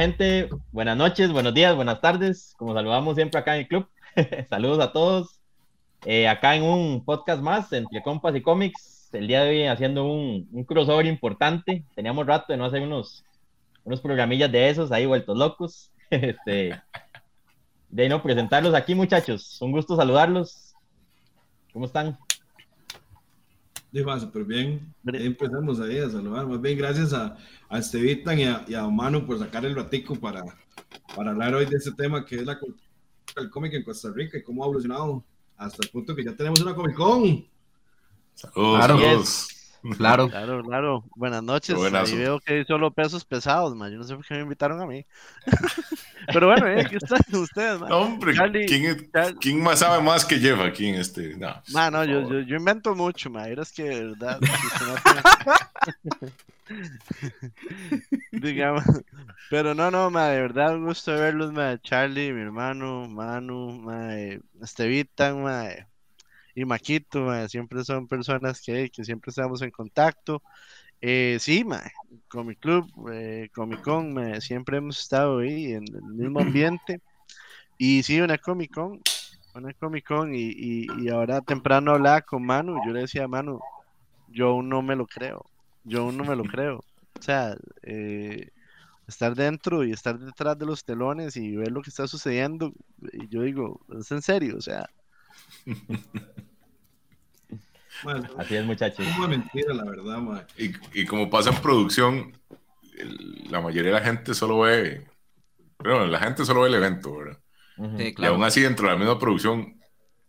Gente, buenas noches, buenos días, buenas tardes, como saludamos siempre acá en el club. Saludos a todos. Eh, acá en un podcast más entre compas y cómics, el día de hoy haciendo un, un crossover importante. Teníamos rato de no hacer unos, unos programillas de esos ahí vueltos locos. este, de no presentarlos aquí muchachos, un gusto saludarlos. ¿Cómo están? Dijo, súper bien. Empezamos ahí a saludar. Más bien, gracias a, a Estevitan y a, y a Manu por sacar el ratico para, para hablar hoy de este tema que es la el cómic en Costa Rica y cómo ha evolucionado hasta el punto que ya tenemos una Comic Con. Saludos, Claro. Claro. Claro, claro. Buenas noches. Buenazo. Ahí veo que hay solo pesos pesados, man. Yo no sé por qué me invitaron a mí. Pero bueno, eh, aquí están ustedes, man. No, hombre, Charlie, ¿quién, es- Char- quién más sabe más que Jeff aquí en este? No, Man, no, yo, yo, yo invento mucho, man. Es que de verdad. Digamos. Pero no, no, ma, de verdad, un gusto verlos, ma. Charlie, mi hermano, Manu, ma, Estevitan, ma, y Maquito, ma, siempre son personas que, que siempre estamos en contacto. Eh, sí, ma, Comic Club, eh, Comic Con, ma, siempre hemos estado ahí en el mismo ambiente. Y sí, una Comic Con, una Comic Con, y, y, y ahora temprano hablaba con Manu, yo le decía a Manu, yo aún no me lo creo, yo aún no me lo creo. O sea, eh, estar dentro y estar detrás de los telones y ver lo que está sucediendo, y yo digo, es en serio, o sea, Man, Así es muchachos. es una mentira, la verdad, man. Y, y como pasa en producción, el- la mayoría de la gente solo ve, bueno, la gente solo ve el evento, ¿verdad? Sí, Y aún así, dentro de la misma producción,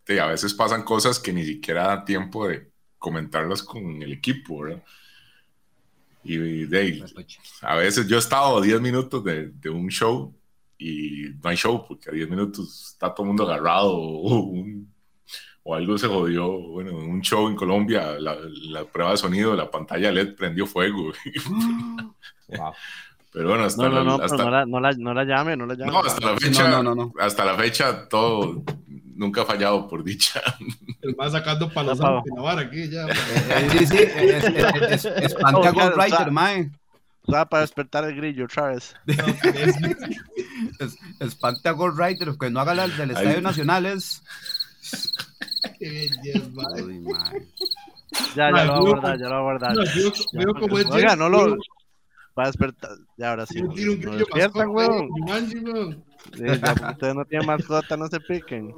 te- a veces pasan cosas que ni siquiera da tiempo de comentarlas con el equipo, ¿verdad? Y, de ahí, a veces yo he estado a 10 minutos de, de un show y no hay show porque a 10 minutos está todo el mundo agarrado o, un- o algo se jodió. Bueno, en un show en Colombia, la, la prueba de sonido, la pantalla LED prendió fuego. Wow. Pero bueno, hasta, no, no, la, no, hasta- no la, no la, no la llame, no la llame. no, hasta la fecha, no, no, no, no. hasta la fecha todo nunca ha fallado por dicha. El más sacando palos de la aquí ya. man. Eh, sí, sí, es, es, es- a Rider, o sea- mae. O sea, para despertar el grillo otra vez. Es- Es- espante a Ghost Rider, que no haga la del Estadio Nacional es. Qué. Uy. Ya, ya lo voy a guardar, ya lo voy a guardar. No, veo, veo como es Oiga, no lo. Va a despertar. Ya, ahora sí. Yo tiro un No grillo despiertan, mascota, weón. Jumanji, weón. Sí, ya, porque ustedes no tienen mascota, no se piquen.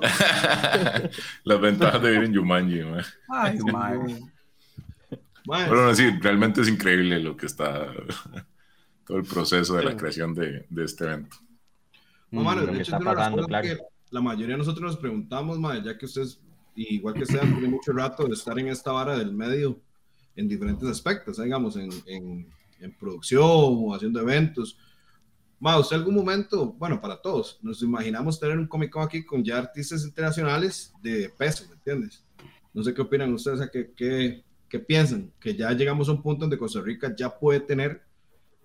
Las ventajas de vivir en Jumanji. man. Ay. Man, Pero no, sí, realmente es increíble lo que está, todo el proceso de la creación de, de este evento. No, mano, de hecho, es una pasando, claro. que la mayoría de nosotros nos preguntamos, madre, ya que ustedes, igual que ustedes, tienen mucho rato de estar en esta vara del medio en diferentes aspectos, ¿eh? digamos, en, en, en producción o haciendo eventos. Ma, usted algún momento, bueno, para todos, nos imaginamos tener un Comic Con aquí con ya artistas internacionales de peso, ¿me entiendes? No sé qué opinan ustedes, sea, ¿qué, qué, qué piensan? Que ya llegamos a un punto donde Costa Rica ya puede tener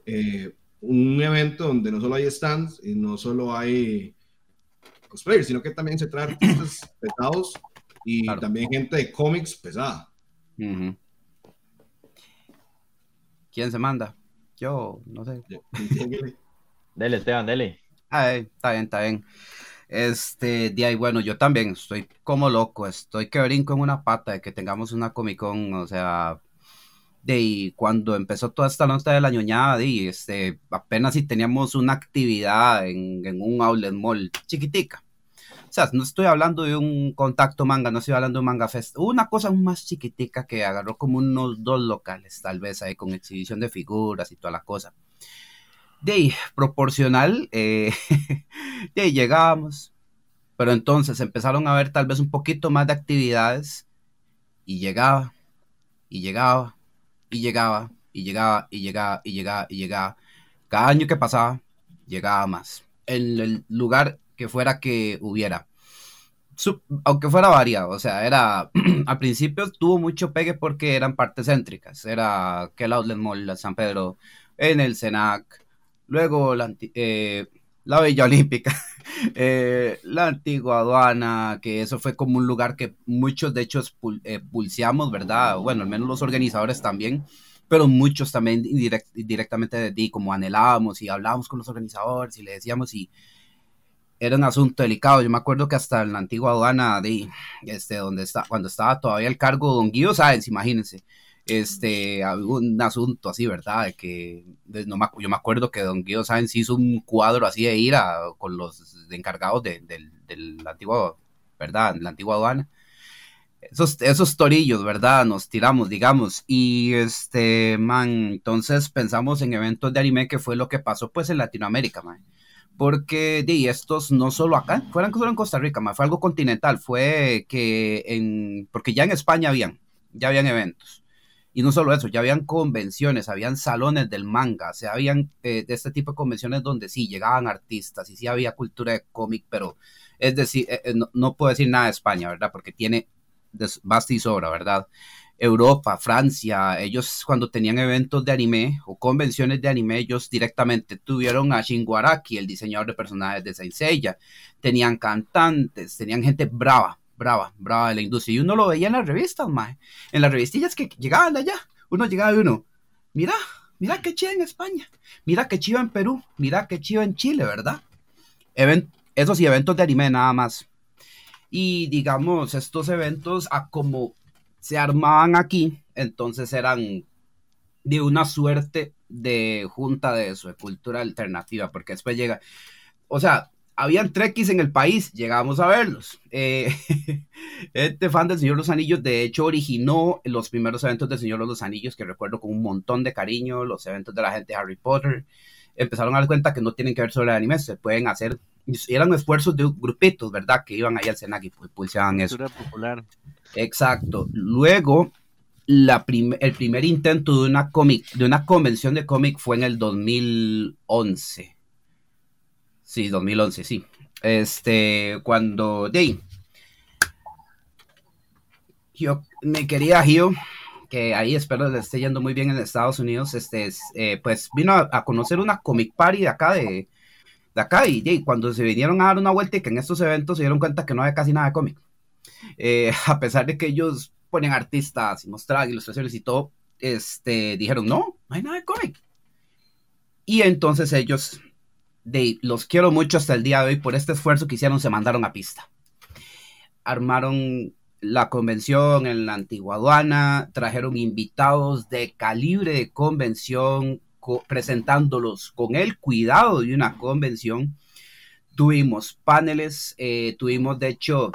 eh, un evento donde no solo hay stands y no solo hay cosplayers, sino que también se trae artistas pesados y Claro. también gente de cómics pesada. ¿Quién se manda? Yo, no sé. Dele, Esteban, dele. Ay, está bien, está bien. Este, de ahí, bueno, yo también estoy como loco, estoy que brinco en una pata de que tengamos una Comic Con, o sea, de cuando empezó toda esta nota de la ñoñada, de, este, apenas si teníamos una actividad en, en un outlet mall chiquitica. O sea, no estoy hablando de un contacto manga, no estoy hablando de un manga fest, una cosa más chiquitica que agarró como unos dos locales, tal vez ahí con exhibición de figuras y toda la cosa. De ahí, proporcional, eh, de ahí llegábamos, pero entonces empezaron a ver tal vez un poquito más de actividades y llegaba, y llegaba, y llegaba, y llegaba, y llegaba, y llegaba, y llegaba. Cada año que pasaba, llegaba más. En el lugar que fuera que hubiera. Su- aunque fuera variado, o sea, era, al principio tuvo mucho pegue porque eran partes céntricas, era que el Outlet Mall, la San Pedro, en el Senac, luego la, eh, la Villa Olímpica, eh, la antigua aduana, que eso fue como un lugar que muchos de hecho expul- eh, pulseamos, ¿verdad? Bueno, al menos los organizadores también, pero muchos también directamente de como anhelábamos y hablábamos con los organizadores y le decíamos y era un asunto delicado. Yo me acuerdo que hasta en la antigua aduana de este donde está cuando estaba todavía el cargo de Don Guido Sáenz, imagínense. Este, un asunto así, ¿verdad? De que no me, yo me acuerdo que Don Guido Sáenz hizo un cuadro así de ira con los encargados de, la antigua, ¿verdad? La antigua aduana esos, esos torillos, ¿verdad? Nos tiramos, digamos. Y este, man, entonces pensamos en eventos de anime que fue lo que pasó pues en Latinoamérica, man. Porque de estos no solo acá, fueran solo en Costa Rica, man, fue algo continental, fue que en, porque ya en España habían, ya habían eventos. Y no solo eso, ya habían convenciones, habían salones del manga, o sea, habían eh, de este tipo de convenciones donde sí llegaban artistas y sí había cultura de cómic, pero es decir, eh, eh, no, no puedo decir nada de España, ¿verdad? Porque tiene basta y sobra, ¿verdad? Europa, Francia, ellos cuando tenían eventos de anime o convenciones de anime, ellos directamente tuvieron a Shingo Araki, el diseñador de personajes de Saint Seiya, tenían cantantes, tenían gente brava, brava, brava de la industria, y uno lo veía en las revistas, más en las revistillas que llegaban allá, uno llegaba y uno, mira, mira qué chido en España, mira qué chido en Perú, mira qué chido en Chile, ¿verdad? esos sí, eventos de anime nada más. Y digamos, estos eventos, a como se armaban aquí, entonces eran de una suerte de junta de eso, de cultura alternativa, porque después llega, o sea, habían trekkies en el país, llegamos a verlos. Eh, este fan del Señor de los Anillos, de hecho, originó los primeros eventos del Señor los Anillos, que recuerdo con un montón de cariño, los eventos de la gente de Harry Potter. Empezaron a dar cuenta que no tienen que ver sobre el anime, se pueden hacer eran esfuerzos de grupitos, ¿verdad? Que iban ahí al Senac y pulsaban eso. popular. Exacto. Luego, el primer intento de una, cómic, de una convención de cómic fue en el 2011. Sí, 2011, sí. Este, cuando, de yo me quería Gio, que ahí espero le esté yendo muy bien en Estados Unidos, este, eh, pues vino a, conocer una comic party de acá de, de acá y, cuando se vinieron a dar una vuelta y que en estos eventos se dieron cuenta que no había casi nada de cómic. Eh, a pesar de que ellos ponen artistas y mostraban ilustraciones y todo, este, dijeron, no, no hay nada de cómic. Y entonces ellos, de, los quiero mucho hasta el día de hoy, por este esfuerzo que hicieron, se mandaron a pista. Armaron la convención en la antigua aduana, trajeron invitados de calibre de convención, presentándolos con el cuidado de una convención. Tuvimos paneles, eh, tuvimos, de hecho,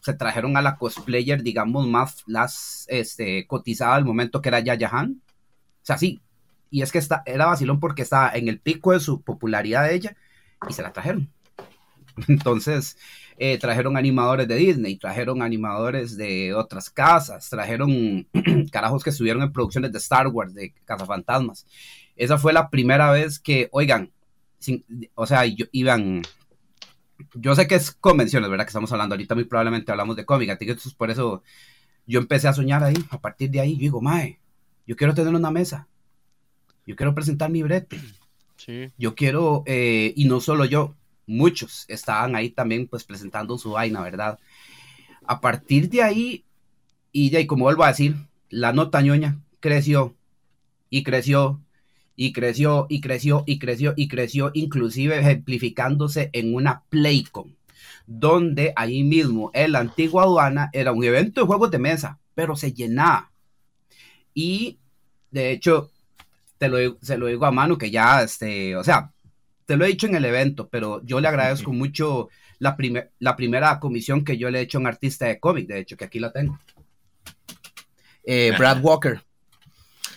se trajeron a la cosplayer, digamos, más las este, cotizada al momento que era Yaya Han. O sea, sí, y es que está, era vacilón porque estaba en el pico de su popularidad de ella y se la trajeron. Entonces, eh, trajeron animadores de Disney, trajeron animadores de otras casas, trajeron carajos que estuvieron en producciones de Star Wars, de Cazafantasmas. Esa fue la primera vez que, oigan, o sea, yo, iban, yo sé que es convenciones, ¿verdad? Que estamos hablando ahorita, muy probablemente hablamos de cómic, entonces por eso yo empecé a soñar ahí, a partir de ahí, yo digo, mae, yo quiero tener una mesa, yo quiero presentar mi brete, sí. yo quiero, eh, y no solo yo, muchos estaban ahí también pues presentando su vaina, ¿verdad? A partir de ahí, y ahí, como vuelvo a decir, la nota ñoña creció y creció y creció y creció y creció y creció, inclusive ejemplificándose en una Playcon, donde ahí mismo en la antigua aduana era un evento de juegos de mesa, pero se llenaba. Y de hecho, te lo, se lo digo a mano que ya, este, o sea, te lo he dicho en el evento, pero yo le agradezco mucho la, la primera comisión que yo le he hecho a un artista de cómic, de hecho, que aquí la tengo. Eh, Brad Walker.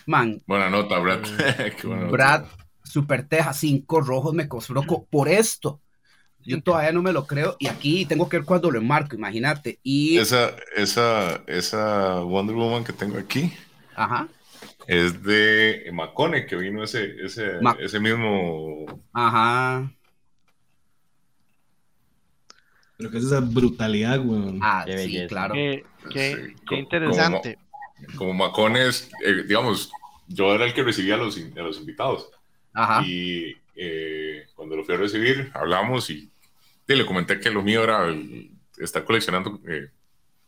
Man. Buena nota, Brad. Brad, Super Teja, cinco rojos me costó por esto. Yo todavía no me lo creo y aquí tengo que ver cuando lo enmarco, imagínate. Y... Esa, esa, esa Wonder Woman que tengo aquí Ajá. es de Macone, que vino ese, ese, ese mismo... Ajá. Pero que es esa brutalidad, güey. Ah, sí, claro. Qué, qué, qué interesante como Macones, eh, digamos, yo era el que recibía a los, a los invitados. Y eh, cuando lo fui a recibir, hablamos y, le comenté que lo mío era estar coleccionando eh,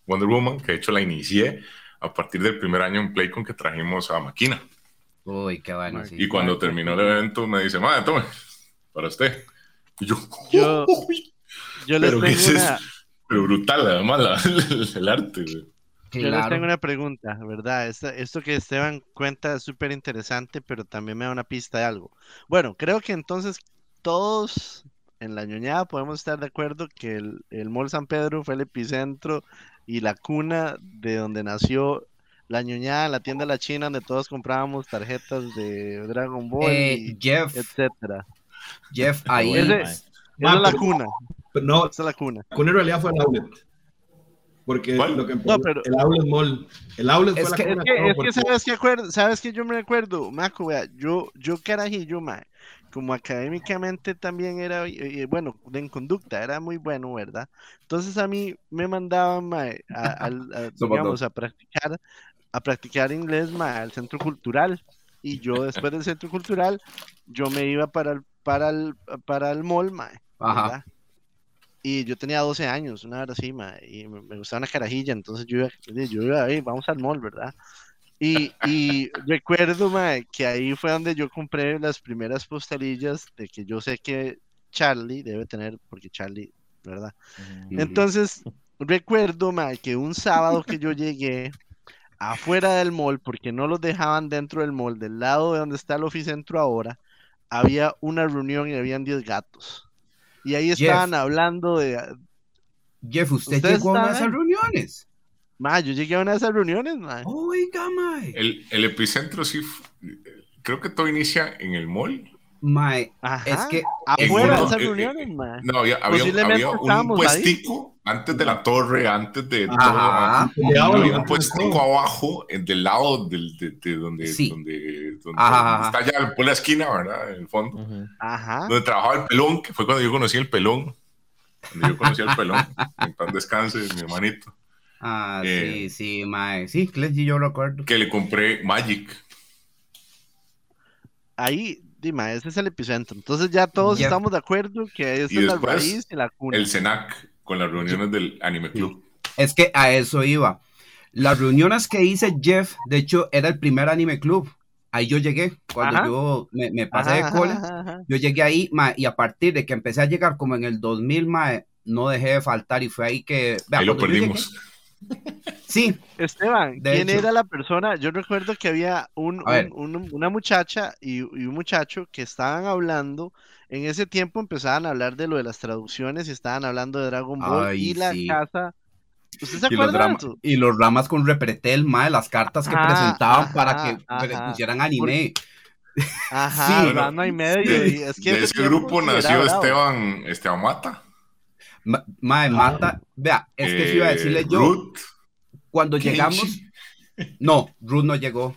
Wonder Woman, que de hecho la inicié a partir del primer año en Playcon que trajimos a Maquina. Uy, qué bueno, sí. Y cuando terminó el evento me dice, madre, tome, para usted. Y yo, Yo- "Uy, Yo les pero ¿qué es una, eso? Pero brutal, además, la- el, el arte. güey. Yo les Claro. tengo una pregunta, ¿verdad? Esta- esto que Esteban cuenta es súper interesante, pero también me da una pista de algo. Bueno, creo que entonces todos en la ñoñada podemos estar de acuerdo que el, el Mall San Pedro fue el epicentro y la cuna de donde nació la ñoñada, la tienda La China, donde todos comprábamos tarjetas de Dragon Ball, Eh, y Jeff, etcétera. Jeff, ahí. Ese-. Esa es la cuna, Pero no, esa es la cuna. con en realidad fue el outlet. Porque ¿Cuál? lo que empezó- No, pero- el outlet mall. El outlet Es fue que- la Es que, es que sabes que acuerdo, sabes que yo me recuerdo, Maco, vea, yo, yo carajillo, ma, como académicamente también era, eh, eh, bueno, en conducta era muy bueno, ¿verdad? Entonces a mí me mandaban, ma, a, a, Somos digamos, a practicar, a practicar inglés, ma, al centro cultural. Y yo después del centro cultural, yo me iba para el, para el, para el mall, ma, Ajá. ¿Verdad? Y yo tenía 12 años, una hora así, ma, y me, me gustaba una carajilla, entonces yo iba, yo iba ahí, vamos al mall, ¿verdad? Y, y recuerdo, ma, que ahí fue donde yo compré las primeras postalillas de que yo sé que Charlie debe tener, porque Charlie, ¿verdad? Entonces, recuerdo, ma, que un sábado que yo llegué afuera del mall, porque no los dejaban dentro del mall, del lado de donde está el oficentro ahora, había una reunión y habían 10 gatos. Y ahí Jeff. estaban hablando de, Jeff, ¿usted ¿Ustedes llegó a una de estaban? esas reuniones? ma, yo llegué a una de esas reuniones, ma. Oiga, mae. El, el epicentro sí, creo que todo inicia en el mall. Mae, Ajá. es que afuera de esas eh, eh, reuniones, ma. No, había, había, un estábamos ahí. puestico antes de la torre, antes de todo. Ajá. antes- había un puestico abajo, eh, del lado del, de, de donde, Sí. donde, donde Ajá. está ya por la esquina, ¿verdad? En el fondo. Ajá. Donde trabajaba el pelón, que fue cuando yo conocí el pelón. Cuando yo conocí al pelón. en paz descanse, mi hermanito. Ah, Eh. sí, sí, mae. Sí, yo recuerdo. Que le compré Magic. Ahí, dime, ese es el epicentro. Entonces ya todos Ya. estamos de acuerdo que esa Y es la después, raíz y la cuna. El CENAC, con las reuniones del Anime Club. Es que a eso iba. Las reuniones que hice Jeff, de hecho, era el primer anime club. Ahí yo llegué, cuando Ajá. yo me, me pasé Ajá, de ajá, ajá. Yo llegué ahí, mae, y a partir de que empecé a llegar como en el 2000, mae, no dejé de faltar y fue ahí que... vea, Ahí lo yo llegué- perdimos. sí, Esteban, De ¿quién hecho. era la persona? Yo recuerdo que había un, una muchacha y, y un muchacho que estaban hablando. En ese tiempo empezaban a hablar de lo de las traducciones y estaban hablando de Dragon Ball Ay, y la sí. casa. ¿Usted se y los, acuerda de drama- eso? y los ramas con repretel, mae, las cartas que Ah, presentaban ajá, para que ajá. pusieran anime. Ajá, Sí. Ranma y medio. De, y es que de ese grupo nació. Esteban, Esteban Mata. Ma- Mae, mata. Vea, es que sí iba a decirle yo, Ruth, cuando Kenshi. llegamos, no, Ruth no llegó.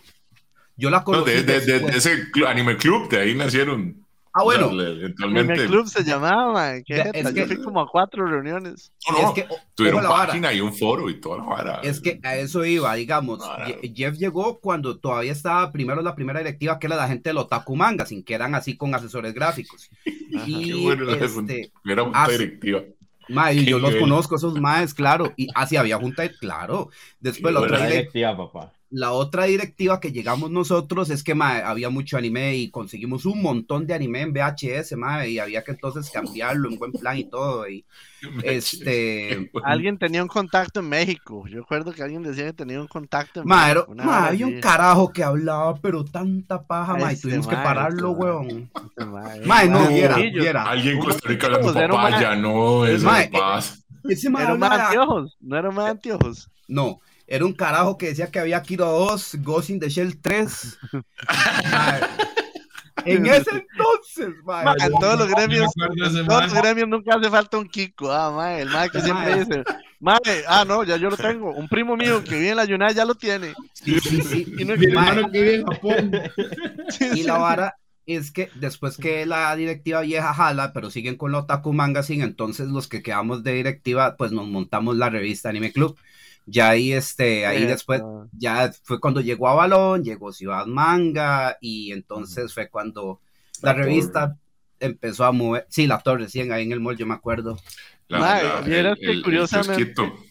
Yo la No, conocí. de, de- de- de ese anime club, de ahí nacieron. Ah, bueno, eventualmente. el club se llamaba, man, qué es Yo que- fui como a cuatro reuniones. No, no, es que, o- tuvieron la vara. página y un foro y toda la vara. Es que a eso iba, digamos. No, no. Jeff llegó cuando todavía estaba primero la primera directiva, que era la gente del Otaku Manga, sin que eran así con asesores gráficos. Qué Y bueno, la este, primera junta hace- mae, y yo los conozco, esos maes, claro. Y así había junta, claro. Después la otra, directiva, papá. La otra directiva que llegamos nosotros es que mae, había mucho anime y conseguimos un montón de anime en VHS, y había que entonces cambiarlo en buen plan y todo. Y, este, Alguien tenía un contacto en México. Yo recuerdo que alguien decía que tenía un contacto en era- México. había un carajo que hablaba, pero tanta paja, mae, este tuvimos que pararlo, este weón. Este mae, Mae, no, viera, viera. Alguien en Costa Rica hablando Era un papaya, no, eso no pasa. Ese mae Era hablaba- anteojos. No era un mae anteojos. No, era un carajo que decía que había Kiro 2, Ghost in the Shell 3. Mae, en ese entonces, mae. En todos los gremios, en todos los gremios nunca hace falta un Kiko. Ah, mae, el mae que siempre dice, mae, ah, no, ya yo lo tengo. Un primo mío que vive en la United ya lo tiene. Sí, sí, sí. Y no Mi Mae, hermano que vive en Japón. Y la vara es que después que la directiva vieja jala, pero siguen con la Otaku Magazine, entonces los que quedamos de directiva, pues nos montamos la revista Anime Club. Ya ahí, este, ahí Eso. después, ya fue cuando llegó a Balón, llegó Ciudad Manga, y entonces fue cuando la, La revista empezó a mover. Sí, la torre, sí, ahí en el mall, yo me acuerdo. La- la- vieras el- que el- el curiosamente- kiosquito,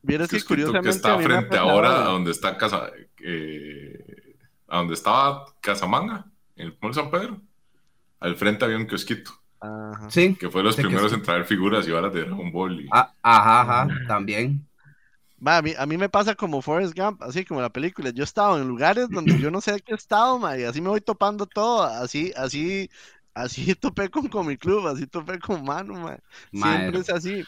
Vieras que kiosquito curiosamente. que está frente ahora a donde está casa. eh, a donde estaba Casamanga, el Mall San Pedro. Al frente había un kiosquito. Ajá. Sí. Que fue los primeros en traer figuras y varas de Dragon Ball. y- Ah, ajá, ajá, también. Ma, a, mí, a mí me pasa como Forrest Gump, así como la película. Yo he estado en lugares donde yo no sé de qué he estado, ma, y así me voy topando todo. Así, así, así topé con Comic Club, así topé con Manu, ma. Siempre es así.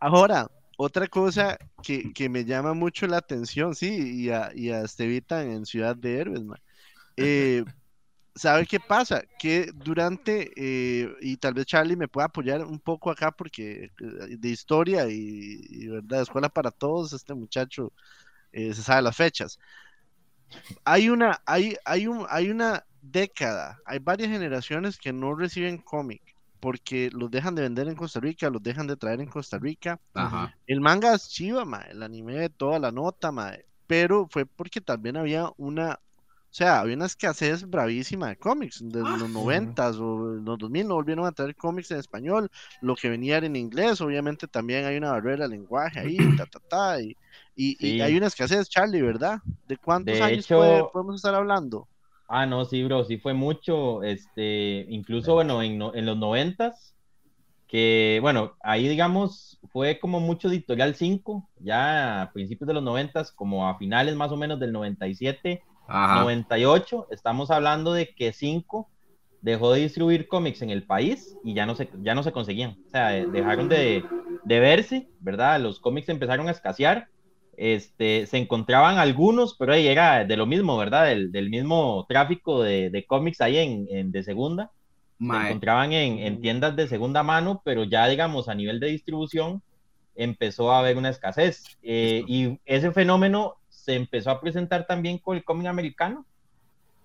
Ahora, otra cosa que, que me llama mucho la atención, sí, y a, y a Estevita en Ciudad de Héroes, ma. Eh, ¿Sabe qué pasa? Que durante, eh, y tal vez Charlie me pueda apoyar un poco acá porque eh, de historia y, y, verdad, escuela para todos, este muchacho eh, se sabe las fechas. Hay una, hay, hay un, hay una década, hay varias generaciones que no reciben cómic porque los dejan de vender en Costa Rica, los dejan de traer en Costa Rica. Ajá. El manga es chiva, ma, el anime, toda la nota, ma, pero fue porque también había una, sea, había una escasez bravísima de cómics. Desde los noventas o los 2000 no volvieron a traer cómics en español, lo que venía era en inglés, obviamente también hay una barrera de lenguaje ahí, ta, ta, ta, y, y, y hay una escasez, Charlie, ¿verdad? ¿De cuántos De años hecho- puede- podemos estar hablando? Ah, no, sí, bro, sí fue mucho, este, incluso, bueno, en, en los noventas, que, bueno, ahí, digamos, fue como mucho editorial 5, ya a principios de los noventas, como a finales más o menos del 97, Ajá. 98, estamos hablando de que 5 dejó de distribuir cómics en el país y ya no se, ya no se conseguían, o sea, eh, dejaron de, de verse, ¿verdad? Los cómics empezaron a escasear, este, se encontraban algunos, pero ahí era de lo mismo, ¿verdad? Del, del mismo tráfico de, de cómics ahí en, en de segunda, se encontraban en, en tiendas de segunda mano, pero ya, digamos, a nivel de distribución empezó a haber una escasez. Eh, y ese fenómeno se empezó a presentar también con el cómic americano.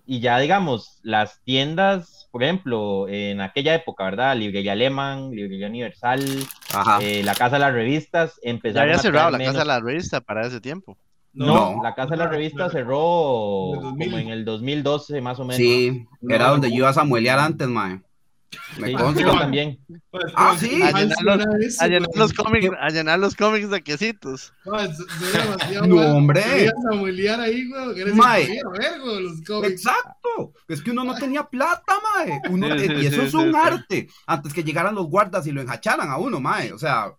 Y ya, digamos, las tiendas, por ejemplo, en aquella época, ¿verdad? Librería Alemán, Librería Universal, eh, la Casa de las Revistas, Ya empezaron había a cerrado la menos- casa de la revista para ese tiempo. No, No. la Casa de las Revistas no. cerró En el 2000. como en el 2012, más o menos. Sí, era no, donde no. yo iba a samuelear antes, mae. Me Sí, consta. también. Pues, Ah, pues, sí. A llenar eso, A los cómics, a llenar los cómics de quesitos. Pues, No, hombre. Ahí, güey. Mae. ver, güey, los cómics. Exacto, es que uno no tenía plata, mae. Uno, Sí, sí, y eso sí, es un sí, sí. arte. Antes que llegaran los guardas y lo enjacharan a uno, mae. O sea,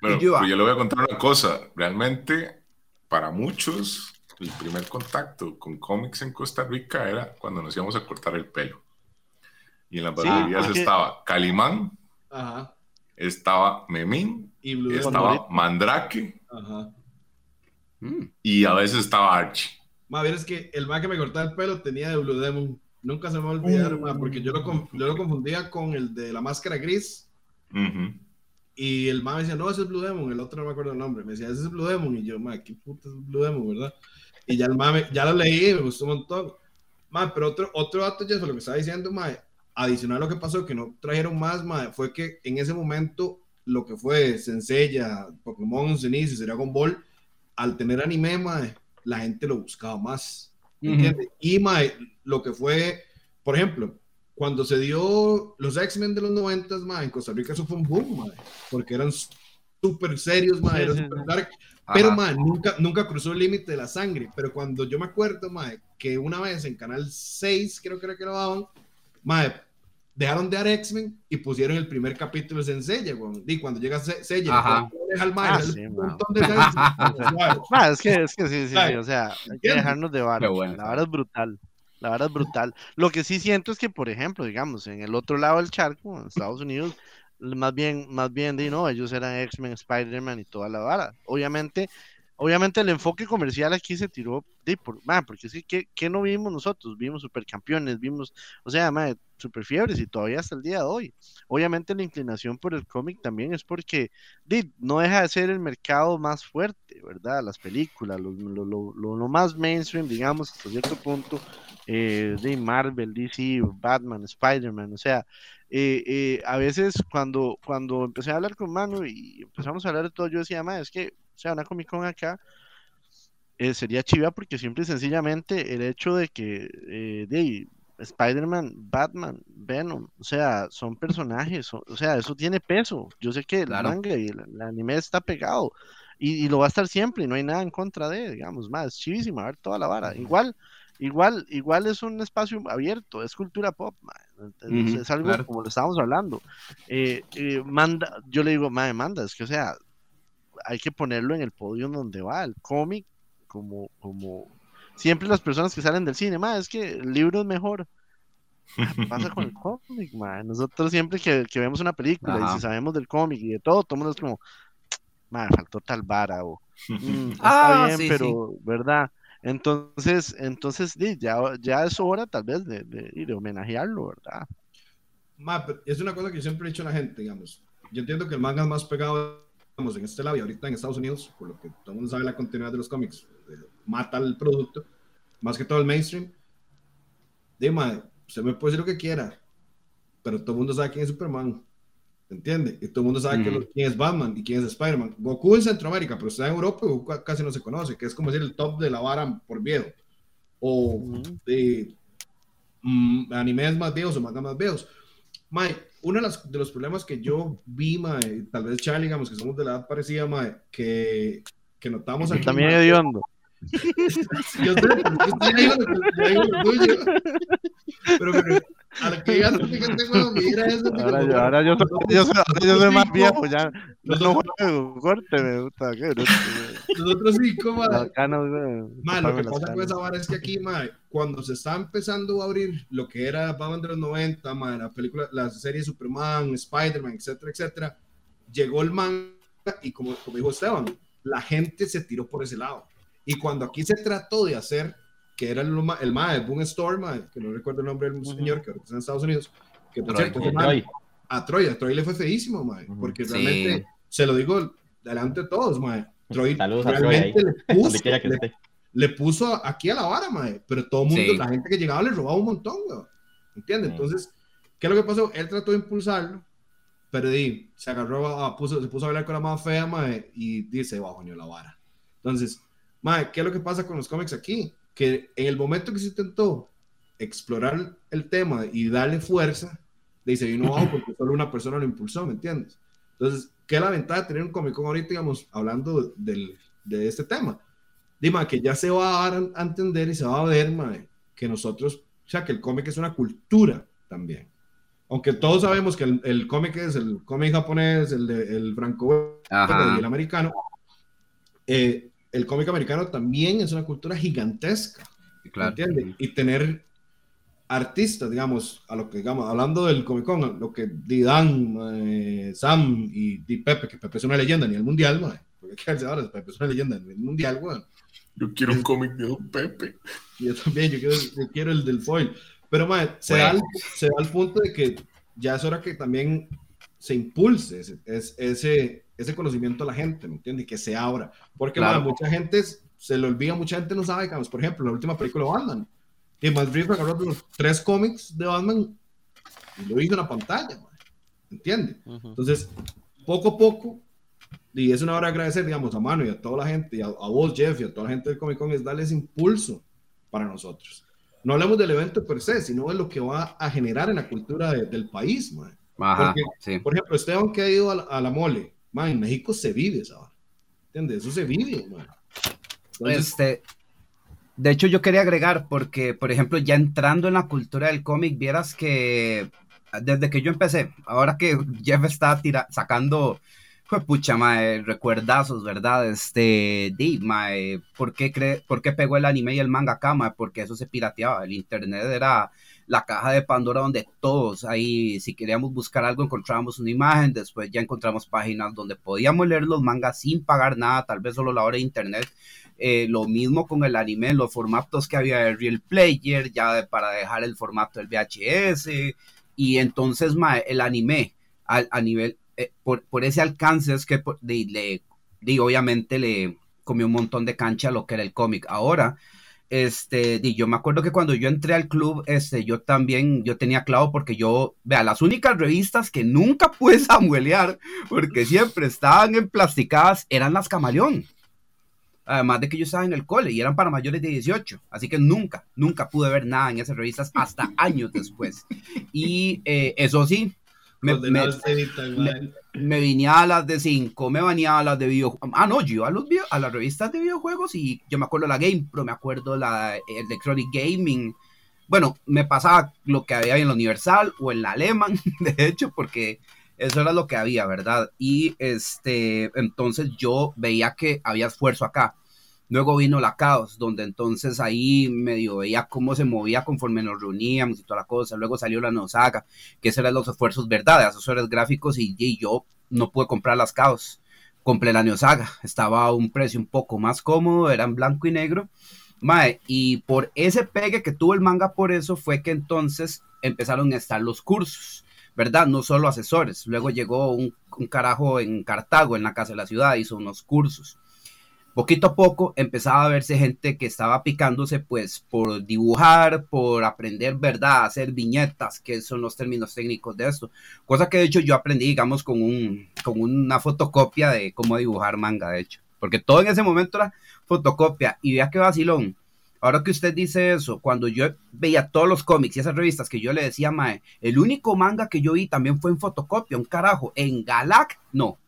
Bueno, Y yo- pues yo le voy a contar una cosa. Realmente, para muchos, el primer contacto con cómics en Costa Rica era cuando nos íbamos a cortar el pelo. Y en las Sí, barberías porque- estaba Calimán, Ajá. estaba Memín, Y Blue Demon. estaba Mandrake Ajá. mm, y a veces estaba Archie. Más bien es que el man que me cortaba el pelo tenía de Blue Demon. Nunca se me va a olvidar, ma, porque yo lo, yo lo confundía con el de la máscara gris. Ujú. Y el man me decía, no, ese es Blue Demon. El otro no me acuerdo el nombre. Me decía, ese es Blue Demon. Y yo, ma, ¿qué puta es Blue Demon, verdad? Y ya el man, me- ya lo leí y me gustó un montón. Ma, pero otro, otro dato, ya fue lo que estaba diciendo, ma, adicional a lo que pasó, que no trajeron más, ma, fue que en ese momento lo que fue Senseiya, Pokémon, Zenith y Dragon Ball, al tener anime, ma, la gente lo buscaba más. ¿entiendes? Y mae, lo que fue, por ejemplo, cuando se dio los X-Men de los 90, mae, en Costa Rica eso fue un boom, porque eran súper serios, eran sí. dark, pero mae, nunca, nunca cruzó el límite de la sangre. Pero cuando yo me acuerdo, mae, que una vez en Canal 6, creo que era que lo daban, mae, dejaron de dar X-Men y pusieron el primer capítulo de Senseiya, weón. Y cuando llega Se- Seiya, Ajá. le deja al mae, Ah, un montón de es que, es que sí, sí, sí, o sea, hay que dejarnos de vara. Bueno, La vara es brutal. La vara es brutal. Lo que sí siento es que, por ejemplo, digamos, en el otro lado del charco, en Estados Unidos, más bien, más bien, di, no, ellos eran X-Men, Spider-Man y toda la vara. Obviamente, obviamente el enfoque comercial aquí se tiró, di, por, ma, porque sí, ¿qué, qué no vimos nosotros? Vimos supercampeones, vimos, o sea, ma, super fiebres y todavía hasta el día de hoy. Obviamente la inclinación por el cómic también es porque no deja de ser el mercado más fuerte, ¿verdad? Las películas, lo, lo, lo, lo- más mainstream, digamos, hasta cierto punto, eh, de Marvel, DC, Batman, Spider-Man, o sea, eh, eh, a veces cuando, cuando empecé a hablar con Manu y empezamos a hablar de todo, yo decía, "Ma, es que, sea, una Comic Con acá eh, sería chiva porque simple y sencillamente el hecho de que eh, de Spider-Man, Batman, Venom, o sea, son personajes, son- o sea, eso tiene peso. Yo sé que el Claro. manga y el, el anime está pegado y, y lo va a estar siempre y no hay nada en contra de, digamos, más, chivísima, a ver toda la vara. Igual, igual, igual es un espacio abierto, es cultura pop, es algo como lo estábamos hablando. Eh, eh, manda, yo le digo, madre, manda, es que o sea, hay que ponerlo en el podio donde va, el cómic, como, como siempre las personas que salen del cine, madre, es que el libro es mejor. ¿Qué pasa con el cómic, madre? Nosotros siempre que, vemos una película y si sabemos del cómic y de todo, todo el mundo es como, madre, faltó tal vara o mm, está ah, bien, pero, ¿verdad? Entonces, entonces ya, ya es hora tal vez de, de, homenajearlo, ¿verdad? es una cosa que yo siempre he dicho a la gente, digamos. Yo entiendo que el manga es más pegado, digamos, en este lado y ahorita en Estados Unidos, por lo que todo el mundo sabe la continuidad de los cómics, eh, mata el producto, más que todo el mainstream. Dime, usted me puede decir lo que quiera, pero todo el mundo sabe quién es Superman. ¿Entiende? Y todo el mundo sabe quién es Batman y quién es Spider-Man. Goku en Centroamérica, pero está en Europa Goku casi no se conoce, que es como decir el top de la vara por viejo. O de mm, animes más viejos o mangas más viejos. Mae, uno de, de, los problemas que yo vi, mae, tal vez Charlie, digamos que somos de la edad parecida, mae, que, que notamos aquí. También hediondo. yo sé, yo digo lo tuyo. Pero, pero Ahora que mira eso. Ahora, yo, ahora yo, yo, soy, yo soy más viejo, ya. No, juego, corte, me gusta. Nosotros sí, como. Mal, lo que pasa con esa vara es que aquí, ma, cuando se está empezando a abrir lo que era Batman de los 90, ma, la película, la serie Superman, Spider-Man, etcétera, etcétera, llegó el manga y como, como dijo Esteban, la gente se tiró por ese lado. Y cuando aquí se trató de hacer que era el, el de Boom Store, que no recuerdo el nombre del señor, que ahora está en Estados Unidos, que por cierto, a Troy, a Troy le fue feísimo, mae, porque realmente, se lo digo delante de todos, mae, Troy realmente le puso, le, puso aquí a la vara, mae, pero todo el mundo, la gente que llegaba le robaba un montón, ¿entiendes? Entonces, ¿qué es lo que pasó? Él trató de impulsarlo, pero di, se agarró, puso, se puso a hablar con la más fea, mae, y dice, bajo la vara. Entonces, mae, ¿qué es lo que pasa con los cómics aquí? Que en el momento que se intentó explorar el tema y darle fuerza, dice, yo no hago porque solo una persona lo impulsó, ¿me entiendes? Entonces, ¿qué es la ventaja de tener un Comic Con ahorita, digamos, hablando del, de este tema? Dime, que ya se va a dar a entender y se va a ver, que nosotros, o sea, que el cómic es una cultura también. Aunque todos sabemos que el, el cómic es el cómic japonés, el, de, el franco y el americano, eh, el cómic americano también es una cultura gigantesca. Claro. Y tener artistas, digamos, a lo que digamos, hablando del Comic Con, lo que Didan, eh, Sam y, Pepe, que Pepe es una leyenda a nivel mundial, man, porque ahora, Pepe es una leyenda a nivel mundial, weón. Yo quiero un cómic de Don Pepe. Yo también, yo quiero, yo quiero el del foil. Pero, man, se, da el, se da el punto de que ya es hora que también se impulse ese, ese, ese conocimiento a la gente, ¿me entiendes? Y que se abra. Porque mucha gente se le olvida, mucha gente no sabe, digamos, por ejemplo, la última película de Batman. Y Reeves agarró los tres cómics de Batman y lo hizo en la pantalla, ¿me entiendes? Entonces, poco a poco, y es una hora de agradecer, digamos, a Mano y a toda la gente, y a, vos, Jeff, y a toda la gente del Comic Con, es darles impulso para nosotros. No hablamos del evento per se, sino de lo que va a generar en la cultura del país, man. Por ejemplo, Esteban que ha ido a la, mole, en México se vive ¿sabes? ¿Entiendes? Eso se vive, Este, de hecho, yo quería agregar, porque, por ejemplo, ya entrando en la cultura del cómic, vieras que desde que yo empecé, ahora que Jeff está tira, sacando, pues pucha, mae, recuerdazos, ¿verdad? Este, di, mae, ¿por qué, ¿por qué pegó el anime y el manga acá, mae? Porque eso se pirateaba, el internet era la caja de Pandora donde todos ahí, si queríamos buscar algo, encontrábamos una imagen, después ya encontramos páginas donde podíamos leer los mangas sin pagar nada, tal vez solo la hora de internet. Eh, lo mismo con el anime, los formatos que había de Real Player, ya para dejar el formato del VHS, y entonces el anime a, nivel, eh, por, ese alcance es que le, obviamente le comió un montón de cancha a lo que era el cómic. Ahora, este, y yo me acuerdo que cuando yo entré al club, este, yo también, yo tenía clavo porque yo, vea, las únicas revistas que nunca pude samuelear, porque siempre estaban emplasticadas, eran las Camaleón. Además de que yo estaba en el cole y eran para mayores de 18, así que nunca, nunca pude ver nada en esas revistas hasta años después. Y eh, eso sí, me, me venía a las de 5, me venía a las de videojuegos. Ah, no, yo iba a, los las revistas de videojuegos y yo me acuerdo la Game Pro, me acuerdo la Electronic Gaming. Bueno, me pasaba lo que había en la Universal o en la Alemán, de hecho, porque eso era lo que había, ¿verdad? Y este, entonces yo veía que había esfuerzo acá. Luego vino la Caos, donde entonces ahí medio veía cómo se movía conforme nos reuníamos y toda la cosa. Luego salió la Nosaga, que esos eran los esfuerzos, ¿verdad? Asesores gráficos y, yo no pude comprar las Caos. Compré la Neosaga, estaba a un precio un poco más cómodo, era en blanco y negro. Y por ese pegue que tuvo el manga, por eso fue que entonces empezaron a estar los cursos, ¿verdad? No solo asesores. Luego llegó un carajo en Cartago, en la casa de la ciudad, hizo unos cursos poquito a poco empezaba a verse gente que estaba picándose pues por dibujar, por aprender, ¿verdad? hacer viñetas, que son los términos técnicos de esto. Cosa que de hecho yo aprendí, digamos, con, un, con una fotocopia de cómo dibujar manga, de hecho. Porque todo en ese momento era fotocopia. Y vea qué vacilón. Ahora que usted dice eso, cuando yo veía todos los cómics y esas revistas que yo le decía, Mae, el único manga que yo vi también fue en fotocopia, un carajo. En Galac, no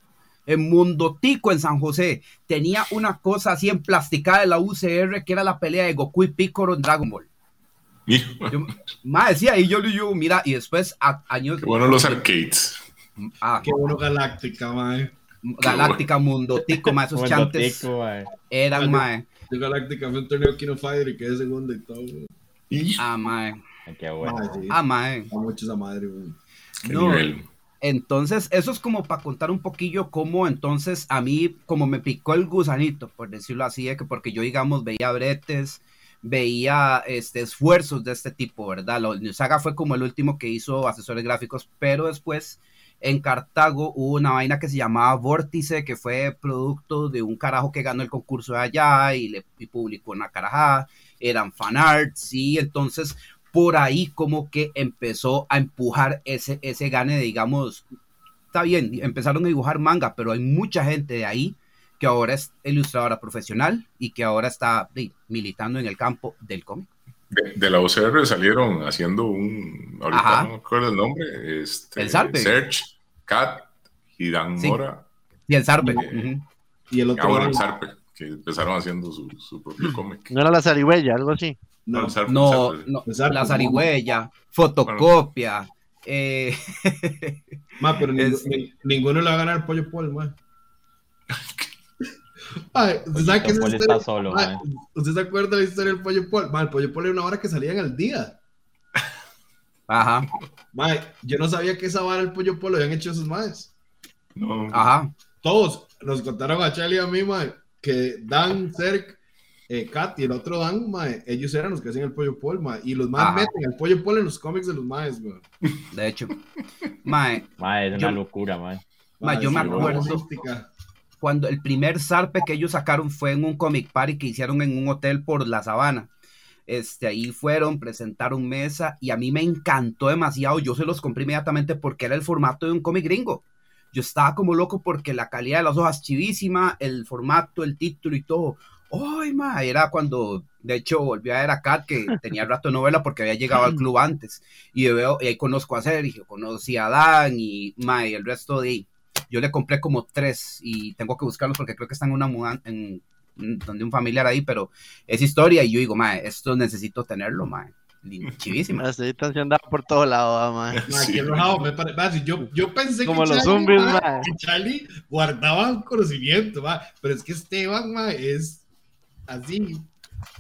en Mundo Tico en San José, tenía una cosa así en plasticada de la UCR que era la pelea de Goku y Piccolo en Dragon Ball. más decía, y yo le digo, mira, y después años. Qué bueno los arcades. Ah, Qué bueno Galáctica, mae. Galáctica, Mundo Tico, más esos chantes eran, mae. Galáctica fue un torneo Kino Fighter y quedé segundo y todo. Ah, mae. Qué bueno. Ah, mae. A muchos a madre, güey. No, entonces, eso es como para contar un poquillo cómo entonces a mí, como me picó el gusanito, por decirlo así, que porque yo, digamos, veía bretes, veía este, esfuerzos de este tipo, ¿verdad? La Saga fue como el último que hizo asesores gráficos, pero después en Cartago hubo una vaina que se llamaba Vórtice, que fue producto de un carajo que ganó el concurso de allá y le publicó una carajada, eran fanarts, y entonces por ahí como que empezó a empujar ese, ese gane, digamos, está bien, empezaron a dibujar manga, pero hay mucha gente de ahí que ahora es ilustradora profesional y que ahora está militando en el campo del cómic. De, la OCR salieron haciendo un, ahorita no recuerdo el nombre, este, el Sarpe. Search, Cat y Dan Mora. Y el Sarpe. Eh, y el otro. Ahora el Sarpe, que empezaron haciendo su, su propio cómic. No era la zarigüeya, algo así. No, no, no la zarigüeya, fotocopia. Eh... Ma, pero ninguno le va a ganar el pollo Paul, ma. Ay, ¿usted sabe que está solo, ¿Usted se acuerda de la historia del pollo Paul? Ma, el pollo Paul era una hora que salían al día. Ajá. Ma, yo no sabía que esa vara el pollo Paul lo habían hecho esos maes. No. Ajá. Todos nos contaron a Charlie y a mí, ma, que Dan Cerc eh, Kat y el otro Dan, ellos eran los que hacían el pollo pol, y los más meten el pollo pol en los cómics de los maes, De hecho, mae, es una locura, mae. yo me acuerdo cuando el primer zarpe que ellos sacaron fue en un comic party que hicieron en un hotel por la sabana. Este, ahí fueron, presentaron mesa y a mí me encantó demasiado. Yo se los compré inmediatamente porque era el formato de un cómic gringo. Yo estaba como loco porque la calidad de las hojas chivísima, el formato, el título y todo. ¡Ay, ma! Era cuando, de hecho, volví a ver a Kat, que tenía rato de novela porque había llegado al club antes. Y, veo, y ahí conozco a Sergio, conocí a Dan y, ma, y el resto de Yo le compré como tres y tengo que buscarlos porque creo que están en una mudanza, en, donde un familiar ahí, pero es historia y yo digo, ma, esto necesito tenerlo, ma. Chivísima. Esta situación da por todos lados, ma. Sí. yo, yo pensé Como que, los Charlie, zombies, que Charlie guardaba un conocimiento, ma, pero es que Esteban ma, es así,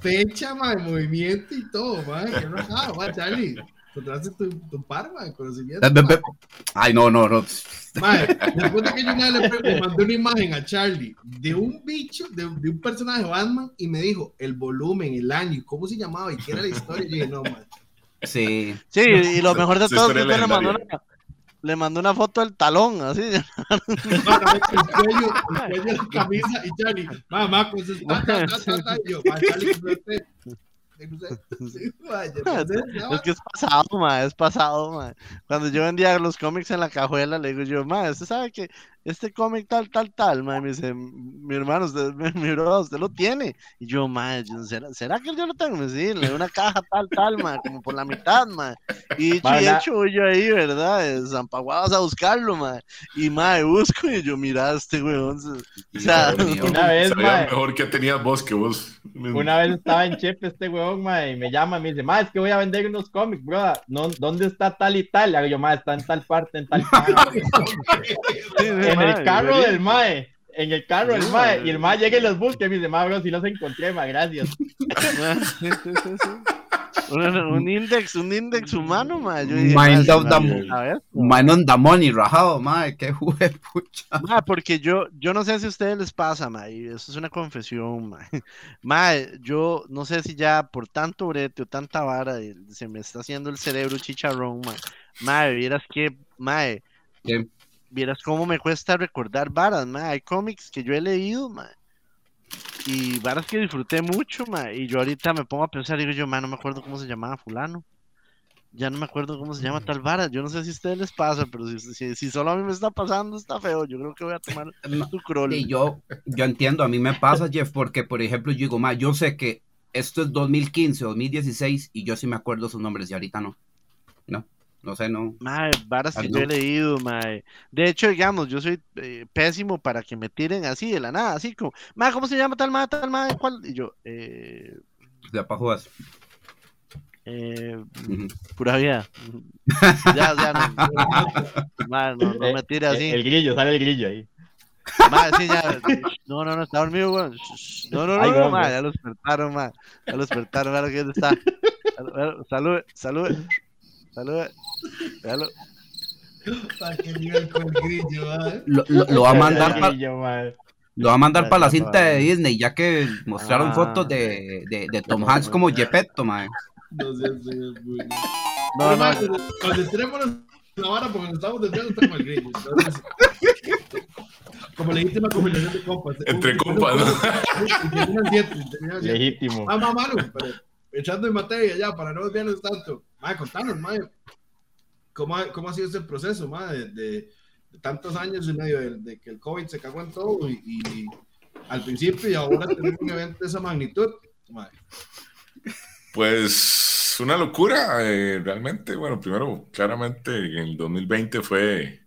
fecha, de movimiento y todo, ma, qué rajado, ma, Charlie. Encontraste tu, tu par, ma, de conocimiento. Ay, no, no, no. Madre, después de que yo una le, le, mandé una imagen a Charlie de un bicho, de, de, un personaje de Batman, y me dijo el volumen, el año, cómo se llamaba y qué era la historia. Y yo dije, no, man. Sí. Sí, y lo mejor de todo es que mandó una, le mandó una foto del talón, así. el cuello, el cuello de la camisa y Charlie, mamá, pues es, yo, es que es pasado, ma, es pasado, ma. Cuando yo vendía los cómics en la cajuela, le digo yo, ma, usted sabe que este cómic tal, tal, tal, ma, me dice, mi hermano, usted, mi, bro, usted lo tiene. Y yo, ma, ¿será, ¿será que yo lo tengo? Me dice, sí, una caja tal, tal, ma, como por la mitad, ma. Y hecho, y hecho yo ahí, ¿verdad? Zampaguados a buscarlo, ma. Y, ma, busco y yo, mira, este weón. O sea, una vez, ma. mejor que tenías vos que vos. Una vez estaba en Chep este weón, ma, y me llama, me dice, ma, es que voy a vender unos cómics, bro. No, ¿Dónde está tal y tal? Le yo, ma, está en tal parte, en tal parte. En el carro del mae. En el carro del mae. Y el mae llega y los busca y me dice, ma, bro, si los encontré, ma, gracias. un, index, un index humano, ma. Yo dije, Mind of the Mind on the money, rajado, ma. Qué jugué, pucha. Ma, porque yo, yo no sé si a ustedes les pasa, ma. Y eso es una confesión, ma. Ma, yo no sé si ya por tanto brete o tanta vara se me está haciendo el cerebro chicharrón, ma. Ma, vieras que, ma. Vieras cómo me cuesta recordar varas, ma. Hay cómics que yo he leído, ma y varas que disfruté mucho, ma, y yo ahorita me pongo a pensar, digo yo, ma, no me acuerdo cómo se llamaba fulano. Ya no me acuerdo cómo se llama tal vara. Yo no sé si a ustedes les pasa, pero si, si, solo a mí me está pasando, está feo. Yo creo que voy a tomar tu crawl. Y yo, yo entiendo, a mí me pasa, Jeff, porque, por ejemplo, yo digo, ma, yo sé que esto es 2015 o 2016 y yo sí me acuerdo sus nombres y ahorita no. No. No sé, no. Mae, varas que yo he leído, mae. De hecho, digamos, yo soy eh, pésimo para que me tiren así de la nada, así como, mae, ¿cómo se llama tal mae, tal mae? ¿Cuál? Y yo, eh. De apajuas. Eh, Pura vida. ya, ya, no. Mae, no, no me tire así. El, grillo, sale el grillo ahí. Mae, sí, ya. No, no, no, está dormido, weón. No, no, no, no, mae, ya lo despertaron, mae. Ya lo despertaron, ver que está. Salud, salud. Saludos. Salud. Lo, lo, lo, va a mandar para lo va a mandar para la cinta de Disney, ya que mostraron ah. fotos de, de, de, Tom Hanks como Gepetto, man. No sé, No, no. Cuando entremos la vara, porque nos estamos desviando, está como el grillo. Entonces, como legítima combinación de compas. Entre compas, ¿no? Legítimo. Ah, mano, pero echando en materia ya, para no desviarnos tanto. Madre, contanos, madre, ¿cómo, ¿cómo, ha sido ese proceso, madre, de, tantos años y medio de, que el COVID se cagó en todo y, al principio y ahora tener un evento de esa magnitud, madre? Pues una locura, eh, realmente. Bueno, primero, claramente en el 2020 fue,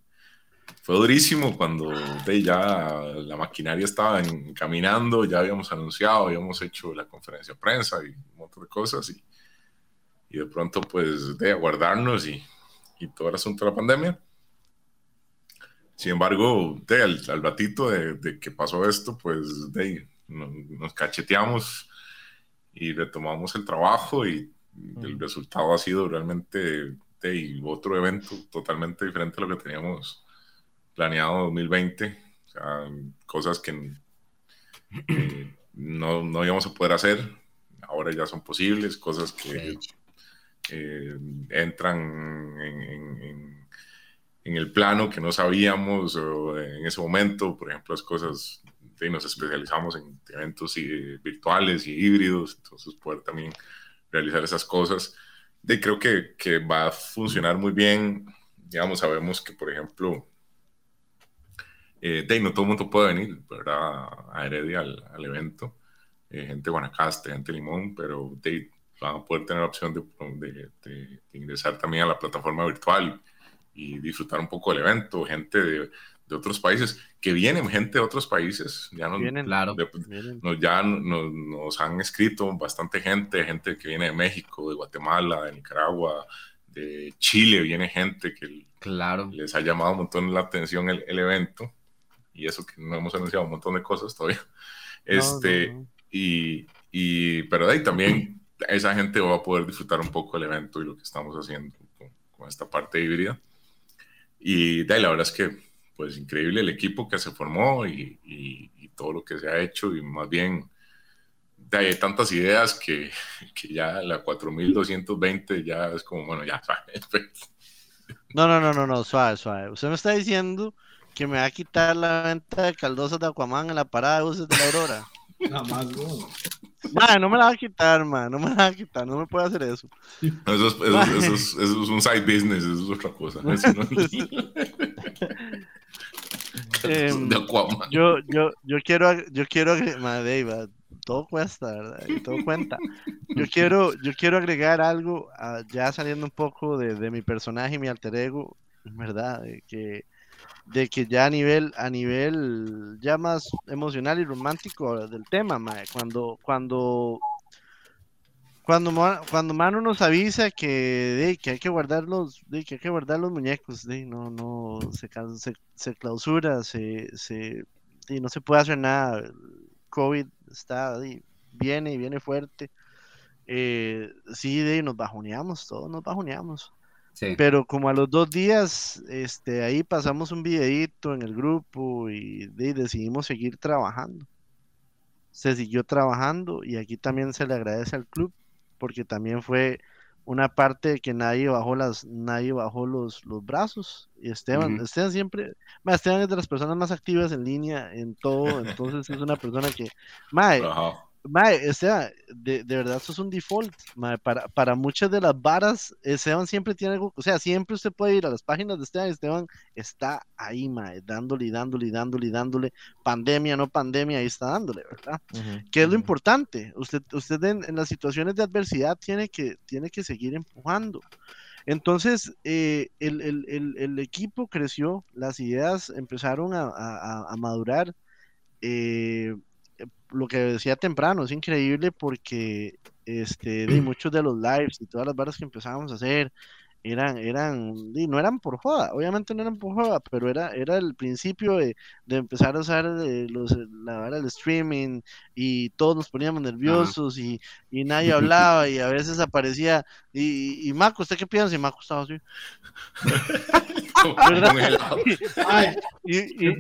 fue durísimo cuando ya la maquinaria estaba caminando, ya habíamos anunciado, habíamos hecho la conferencia de prensa y un montón de cosas. Y, y de pronto pues de aguardarnos y, y todo el asunto de la pandemia. Sin embargo, de, al, al, ratito de, de, que pasó esto, pues de, nos, nos cacheteamos y retomamos el trabajo y el resultado ha sido realmente de, otro evento totalmente diferente a lo que teníamos planeado en 2020. O sea, cosas que eh, no, no íbamos a poder hacer, ahora ya son posibles, cosas que eh, entran en, el plano que no sabíamos en ese momento, por ejemplo, las cosas, nos especializamos en eventos virtuales y híbridos, entonces poder también realizar esas cosas. De, creo que, que va a funcionar muy bien, digamos, sabemos que, por ejemplo, eh, de, no todo el mundo puede venir, ¿verdad? A Heredia al, al evento. Eh, gente de Guanacaste, gente de Limón, pero de, van a poder tener la opción de, de, ingresar también a la plataforma virtual y disfrutar un poco del evento, gente de, otros países, que vienen gente de otros países, ya nos, vienen, claro, Nos, ya nos, nos, han escrito bastante gente, gente que viene de México, de Guatemala, de Nicaragua, de Chile, viene gente que claro. les ha llamado un montón la atención el, el evento, y eso que no hemos anunciado un montón de cosas todavía. este, Y, y, pero de ahí también esa gente va a poder disfrutar un poco del evento y lo que estamos haciendo con, esta parte híbrida. Y de ahí, la verdad es que, pues, increíble el equipo que se formó y, y, todo lo que se ha hecho y más bien, de ahí hay tantas ideas que, que ya la 4220 ya es como, bueno, ya, No, no, no, no, no, suave, suave. Usted me está diciendo que me va a quitar la venta de caldosas de Aquaman en la parada de buses de la Aurora. Nada más, Ma, no me la va a quitar, ma, no me la va a quitar, no me puede hacer eso. Eso es, eso, es- eso es- eso es un side business, eso es otra cosa. Eso no- Em, de Aquaman. yo, yo, yo quiero, yo quiero, agre- ma, Dave, va, todo cuesta, ¿verdad? Y todo cuenta. Yo quiero, yo quiero agregar algo, ah, ya saliendo un poco de, de mi personaje y mi alter ego, ¿verdad? De que, de que ya a nivel, a nivel ya más emocional y romántico del tema, ma, cuando, cuando, cuando, cuando Manu nos avisa que, de, que hay que guardar los, de, que hay que guardar los muñecos, de, no, no, se, se, clausura, se, se, y no se puede hacer nada. COVID está, de, viene y viene fuerte. Eh, sí, de, nos bajoneamos, todos nos bajoneamos. Sí. Pero como a los dos días, este, ahí pasamos un videíto en el grupo y, de, decidimos seguir trabajando. Se siguió trabajando y aquí también se le agradece al club porque también fue una parte que nadie bajó las, nadie bajó los, los brazos. Y Esteban. Esteban siempre, ma, Esteban es de las personas más activas en línea en todo, entonces es una persona que, mae. Mae, o sea, de, de verdad eso es un default. mae, para, para muchas de las varas, Esteban siempre tiene algo, o sea, siempre usted puede ir a las páginas de Esteban Esteban está ahí, mae, dándole y dándole y dándole y dándole, pandemia, no pandemia, ahí está dándole, ¿verdad? ¿Qué es lo importante? Usted, usted en, en las situaciones de adversidad tiene que, tiene que seguir empujando. Entonces, eh, el, el- el- el equipo creció, las ideas empezaron a, a- a- a madurar. eh, lo que decía temprano, es increíble porque este, de muchos de los lives y todas las barras que empezábamos a hacer eran, eran, di, no eran por joda, obviamente no eran por joda, pero era, era el principio de, de empezar a usar eh, los, la vara del streaming y todos nos poníamos nerviosos y, y nadie hablaba y a veces aparecía, y, y Maco, ¿usted qué piensa? Y Maco estaba así. Y, y-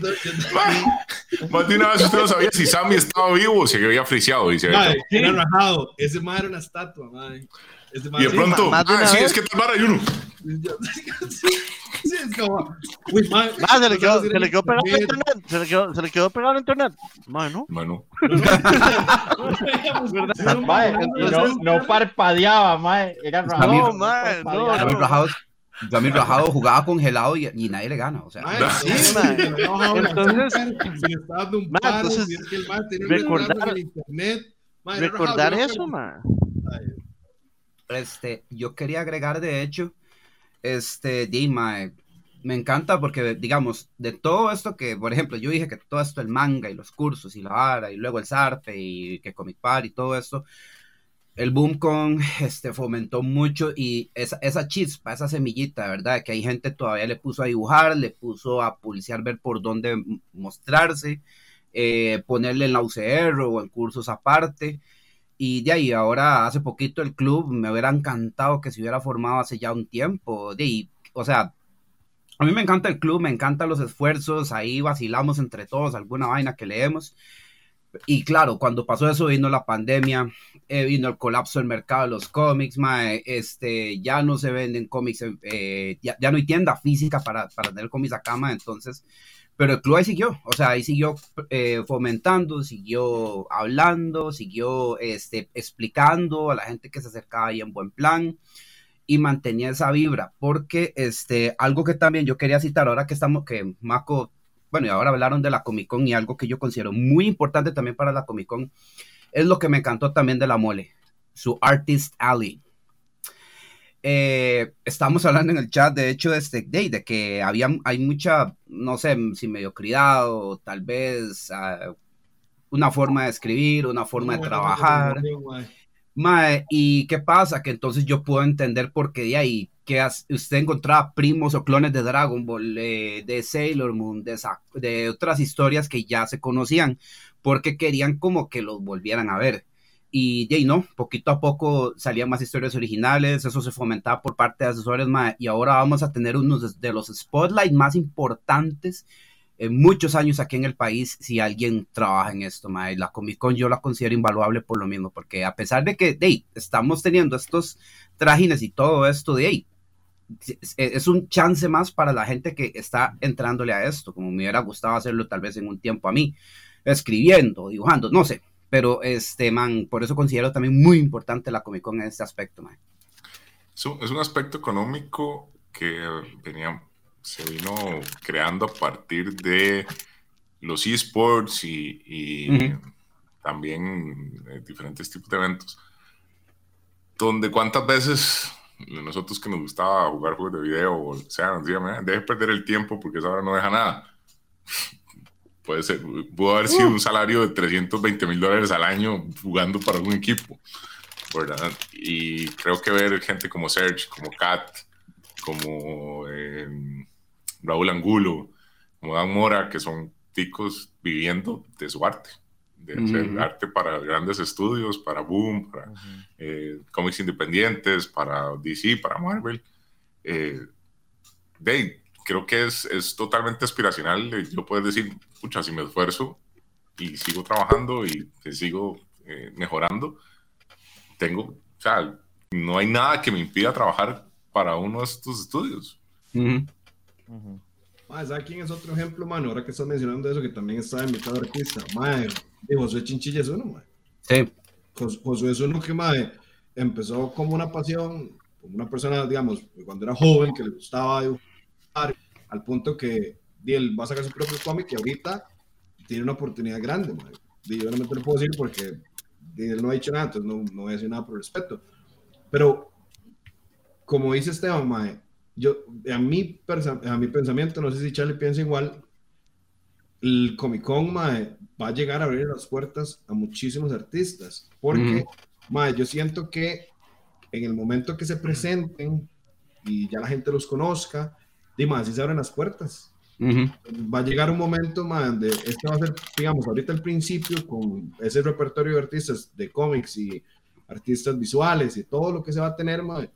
Más de una vez usted no sabía si Sammy estaba vivo o se había friseado. Y, se había- Mae, era rajado. Ese mae era una estatua, mae. Y de sí, pronto, más de ah, sí, vez. es que tal vara hay uno. sí, sí, es como, uy, mae, Ah, se le quedó, se le quedó pegado en internet. Se le quedó, se le quedó pegado en internet. Bueno, Mano, no, no parpadeaba, mae. Era Pues también- No, mae, no, no. Rajado, Rajado jugaba congelado y, y nadie le gana. O sea, Sí, Entonces- recordar- recordar rajado, eso, man. Este, yo quería agregar, de hecho, este, Dima, eh, me encanta porque, digamos, de todo esto que, por ejemplo, yo dije que todo esto, el manga y los cursos y la vara, y luego el zarpe y que Comic Par y todo esto, el boom con este, fomentó mucho y esa, esa chispa, esa semillita, ¿verdad? Que hay gente todavía le puso a dibujar, le puso a pulsear, ver por dónde mostrarse, eh, ponerle en la UCR o en cursos aparte. Y de ahí, ahora hace poquito el club me hubiera encantado que se hubiera formado hace ya un tiempo. De ahí, o sea, a mí me encanta el club, me encantan los esfuerzos, ahí vacilamos entre todos alguna vaina que leemos. Y claro, cuando pasó eso vino la pandemia, eh, vino el colapso del mercado de los cómics, mae, este, ya no se venden cómics, eh, ya, ya no hay tienda física para, para tener cómics a cama, entonces, pero el club ahí siguió, o sea, ahí siguió eh, fomentando, siguió hablando, siguió este, explicando a la gente que se acercaba ahí en buen plan y mantenía esa vibra, porque este, algo que también yo quería citar ahora que estamos, que Mako bueno, y ahora hablaron de la Comic Con y algo que yo considero muy importante también para la Comic Con es lo que me encantó también de la mole, su Artist Alley. Eh, estamos hablando en el chat, de hecho, de, este, de, de que había, hay mucha, no sé, si mediocridad o tal vez uh, una forma de escribir, una forma de trabajar. Mae, ¿y qué pasa? Que entonces yo puedo entender por qué de ahí que usted encontraba primos o clones de Dragon Ball, eh, de Sailor Moon, de, de, otras historias que ya se conocían, porque querían como que los volvieran a ver. Y ahí no, poquito a poco salían más historias originales, eso se fomentaba por parte de asesores, mae, y ahora vamos a tener unos de los spotlight más importantes en muchos años aquí en el país si alguien trabaja en esto, mae. La Comic Con yo la considero invaluable por lo mismo, porque a pesar de que de estamos teniendo estos trágines y todo esto de ahí, es un chance más para la gente que está entrándole a esto, como me hubiera gustado hacerlo tal vez en un tiempo a mí, escribiendo, dibujando, no sé, Pero, este, man, por eso considero también muy importante la Comic Con en este aspecto, man. Es un, aspecto económico que venía, se vino creando a partir de los esports y, y también eh, diferentes tipos de eventos. Donde cuántas veces nosotros que nos gustaba jugar juegos de video o sea, nos decían, deje perder el tiempo porque esa hora no deja nada. Puede ser, pudo haber sido un salario de 320 mil dólares al año jugando para un equipo, ¿verdad? Y creo que ver gente como Serge, como Kat, como eh, Raúl Angulo, como Dan Mora, que son ticos viviendo de su arte, de hacer arte para grandes estudios, para Boom, para eh, cómics independientes, para DC, para Marvel. Eh, creo que es, es totalmente aspiracional. Yo puedo decir, escucha, si me esfuerzo y sigo trabajando y sigo eh, mejorando, tengo, o sea, no hay nada que me impida trabajar para uno de estos estudios. ¿Sabes quién es otro ejemplo, mano? Ahora que estás mencionando eso, que también está invitado artista. Mae, José Chinchilla es uno, mae. Sí. José es uno que, mae, empezó como una pasión, como una persona, digamos, cuando era joven, que le gustaba dibujar, al punto que él va a sacar su propio cómic y ahorita tiene una oportunidad grande, mae. Y yo no me lo puedo decir porque él no ha dicho nada, entonces no, no voy a decir nada por respeto. Pero, como dice Esteban, mae, yo, a mi, a mi pensamiento, no sé si Charlie piensa igual, el Comic Con mae, va a llegar a abrir las puertas a muchísimos artistas, porque mae, yo siento que en el momento que se presenten y ya la gente los conozca, dime, así se abren las puertas. Va a llegar un momento mae, donde este va a ser, digamos, ahorita al principio con ese repertorio de artistas de cómics y artistas visuales y todo lo que se va a tener, mae,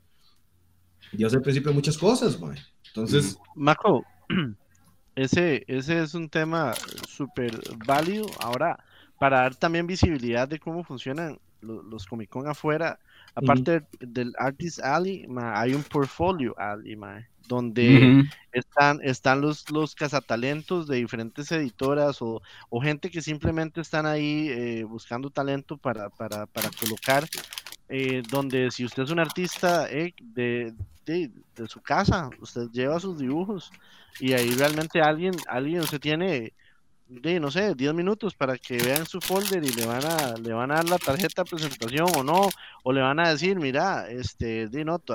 ya es el principio de muchas cosas, mae. Entonces. Maco, ese, ese es un tema súper válido. Ahora, para dar también visibilidad de cómo funcionan los, los Comic Con afuera, aparte del Artist Alley, hay un portfolio Alley, mae, donde están, están los, los cazatalentos de diferentes editoras o, o gente que simplemente están ahí eh, buscando talento para, para, para colocar eh, donde si usted es un artista eh, de, de, su casa, usted lleva sus dibujos y ahí realmente alguien, alguien se tiene, de, no sé, 10 minutos para que vean su folder y le van a, le van a dar la tarjeta de presentación o no, o le van a decir, mira, este, de no, te,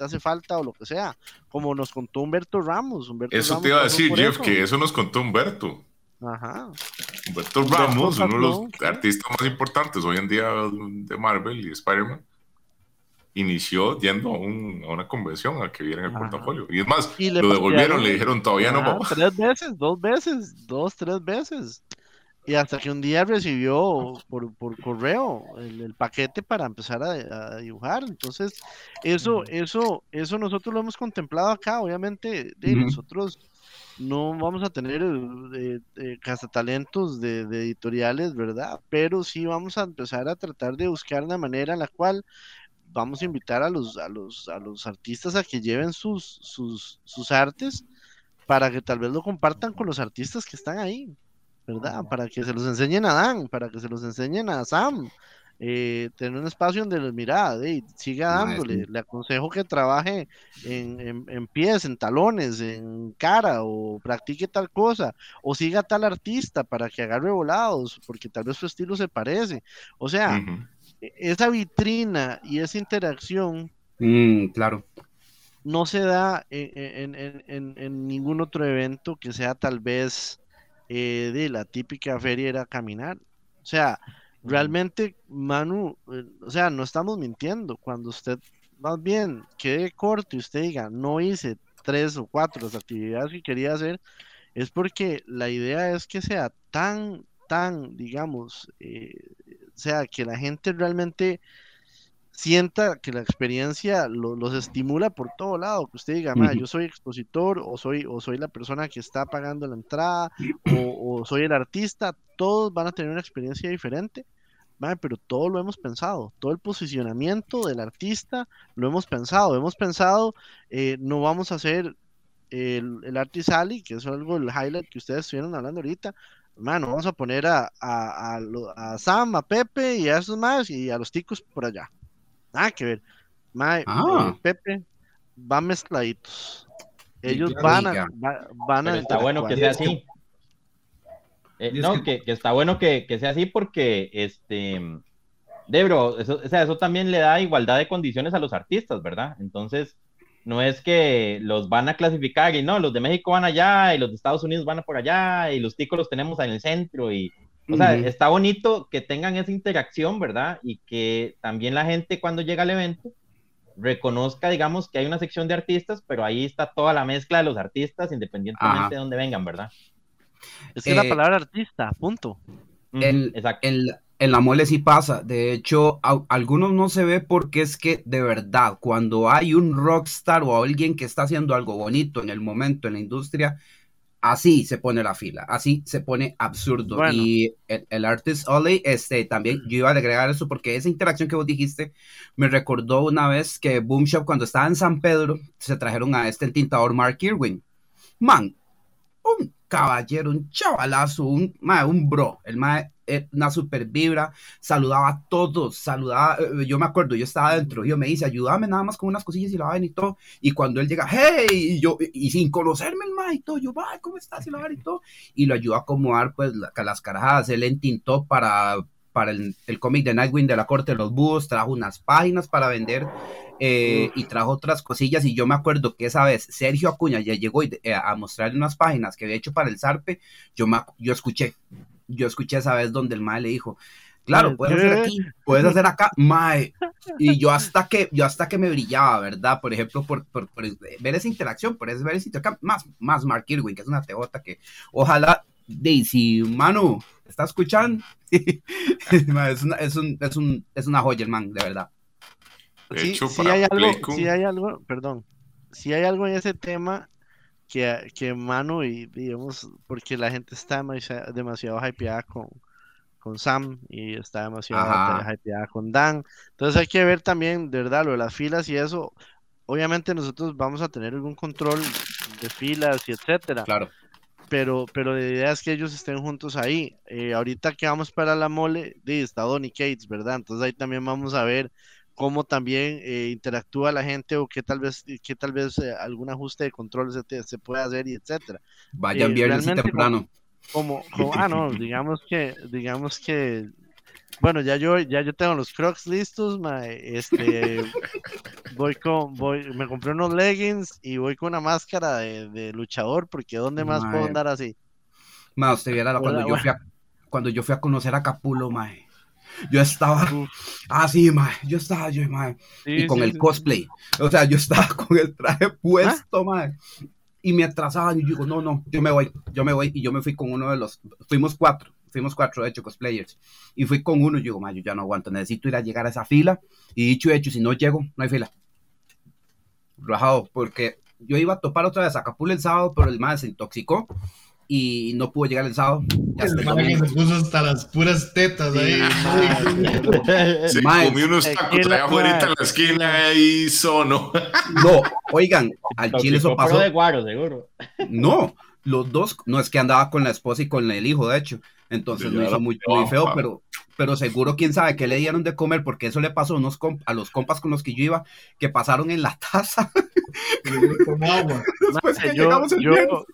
hace falta o lo que sea, como nos contó Humberto Ramos. eso te iba a decir, Jeff, que eso nos contó Humberto. Ajá. Humberto Ramos, uno de los artistas más importantes hoy en día de Marvel y Spider-Man, inició yendo a, una convención a que vieran el portafolio. Y es más, lo devolvieron, le dijeron todavía no. Tres veces, dos veces, dos, tres veces. Y hasta que un día recibió por, correo el, paquete para empezar a, dibujar. Entonces, eso, eso, eso nosotros lo hemos contemplado acá. Obviamente, de nosotros no vamos a tener eh, eh, cazatalentos de, de, editoriales, ¿verdad? Pero sí vamos a empezar a tratar de buscar una manera en la cual vamos a invitar a los, a los, a los artistas a que lleven sus, sus, sus artes para que tal vez lo compartan con los artistas que están ahí, ¿verdad? Para que se los enseñen a Dan, para que se los enseñen a Sam, eh, tener un espacio donde les mira, siga dándole, le aconsejo que trabaje en, en, pies, en talones, en cara, o practique tal cosa, o siga tal artista para que agarre volados, porque tal vez su estilo se parece. O sea, esa vitrina y esa interacción, mm, claro. No se da en, en, en, ningún otro evento que sea tal vez eh, de la típica feria era caminar. O sea, realmente, Manu, eh, o sea, no estamos mintiendo. Cuando usted, más bien, quede corto y usted diga, no hice tres o cuatro las actividades que quería hacer, es porque la idea es que sea tan, tan, digamos, eh, sea, que la gente realmente sienta que la experiencia los estimula por todo lado, que usted diga, yo soy expositor o soy, o soy la persona que está pagando la entrada o, o soy el artista, todos van a tener una experiencia diferente pero todo lo hemos pensado, todo el posicionamiento del artista lo hemos pensado, hemos pensado, eh, no vamos a hacer el, el Artist Alley, que es algo, el highlight que ustedes estuvieron hablando ahorita, mano, vamos a poner a, a, a, Sam, a Pepe y a esos más y a los ticos por allá. Nada que ver. Mae, Ah. eh, Pepe van mezcladitos. Ellos van a, va- van a Pero está bueno que sea así. Eh, no, que- que, que está bueno que, que sea así porque, este, Debro, eso, o sea, eso también le da igualdad de condiciones a los artistas, ¿verdad? Entonces, no es que los van a clasificar y no, los de México van allá y los de Estados Unidos van a por allá y los ticos los tenemos en el centro y, o sea, está bonito que tengan esa interacción, ¿verdad? Y que también la gente cuando llega al evento reconozca, digamos, que hay una sección de artistas, pero ahí está toda la mezcla de los artistas, independientemente Ajá. de dónde vengan, ¿verdad? Es que la Eh, palabra artista, punto. El- Exacto. En la mole sí pasa. De hecho, a- algunos no se ve porque es que de verdad, cuando hay un rockstar o alguien que está haciendo algo bonito en el momento en la industria, así se pone la fila, así se pone absurdo. Bueno. Y el, el Artist Ollie, este, también yo iba a agregar eso porque esa interacción que vos dijiste me recordó una vez que Boom Shop, cuando estaba en San Pedro, se trajeron a este tintador Mark Irwin. Man, un caballero, un chavalazo, un, un bro, el mae, eh, una super vibra, saludaba a todos, saludaba, eh, yo me acuerdo, yo estaba dentro, yo me dice, ayúdame nada más con unas cosillas y la vaina y todo, y cuando él llega, hey, y yo, y sin conocerme el y todo, yo, mae, ¿cómo estás? Y la vaina y todo, y lo ayudó a acomodar, pues, la- las carajadas, él entintó para, para el, el cómic de Nightwing de la Corte de los Búhos, trajo unas páginas para vender, eh, y trajo otras cosillas y yo me acuerdo que esa vez Sergio Acuña ya llegó y, a mostrarle unas páginas que había hecho para el Zarpe, yo, me, yo escuché, yo escuché esa vez donde el mae le dijo, claro, puedes hacer aquí, puedes hacer acá, mae, y yo hasta que, yo hasta que me brillaba, ¿verdad? Por ejemplo, por, por, por ver esa interacción, por ver ese intercambio, más, más Mark Irwin, que es una teota que ojalá, Daisy, mano, ¿está escuchando? Es, una, es, un, es, un, es una joya man, de verdad. De hecho, sí para hay algo, sí hay algo, perdón, si hay algo en ese tema que, que mano y digamos, porque la gente está demasiado, demasiado hypeada con, con Sam y está demasiado Ajá. hypeada con Dan. Entonces hay que ver también, de verdad, lo de las filas y eso. Obviamente nosotros vamos a tener algún control de filas y etcétera Claro. pero, pero la idea es que ellos estén juntos ahí. Eh, ahorita que vamos para la mole, está Donny Cates, ¿verdad? Entonces ahí también vamos a ver cómo también eh, interactúa la gente o qué tal vez, qué tal vez eh, algún ajuste de control se, te- se puede hacer y etcétera. Vayan Eh, viernes y temprano. Como, como, ah, no, digamos que, digamos que, bueno, ya yo, ya yo tengo los crocs listos, mae, este, voy con, voy, me compré unos leggings y voy con una máscara de, de luchador, porque ¿dónde más puedo andar así? Ma, usted viera cuando yo fui a, cuando yo fui a conocer a Capulo, mae. Yo estaba así, mae. Yo estaba yo, mae. y Sí, con sí, el sí, cosplay. O sea, yo estaba con el traje puesto, mae. Y me atrasaban y yo digo, no, no, yo me voy, yo me voy. Y yo me fui con uno de los, fuimos cuatro, fuimos cuatro, de hecho, cosplayers. Y fui con uno y digo, mae, yo ya no aguanto, necesito ir a llegar a esa fila. Y dicho y hecho, si no llego, no hay fila. Rajado, porque yo iba a topar otra vez a Capulo el sábado, pero el mae se intoxicó y no pudo llegar el sábado. El El se puso hasta las puras tetas Sí, ahí. mae. Se Mae, comió unos tacos allá afuera en la esquina y sono. No, oigan, al chile eso pasó. de guaro, seguro. No, los dos, no es que andaba con la esposa y con el hijo, de hecho. Entonces lo hizo muy, feo, pero, pero seguro quién sabe qué le dieron de comer, porque eso le pasó a, unos comp- a los compas con los que yo iba, que pasaron en la taza. Como agua. Después que Mae, yo, llegamos el yo.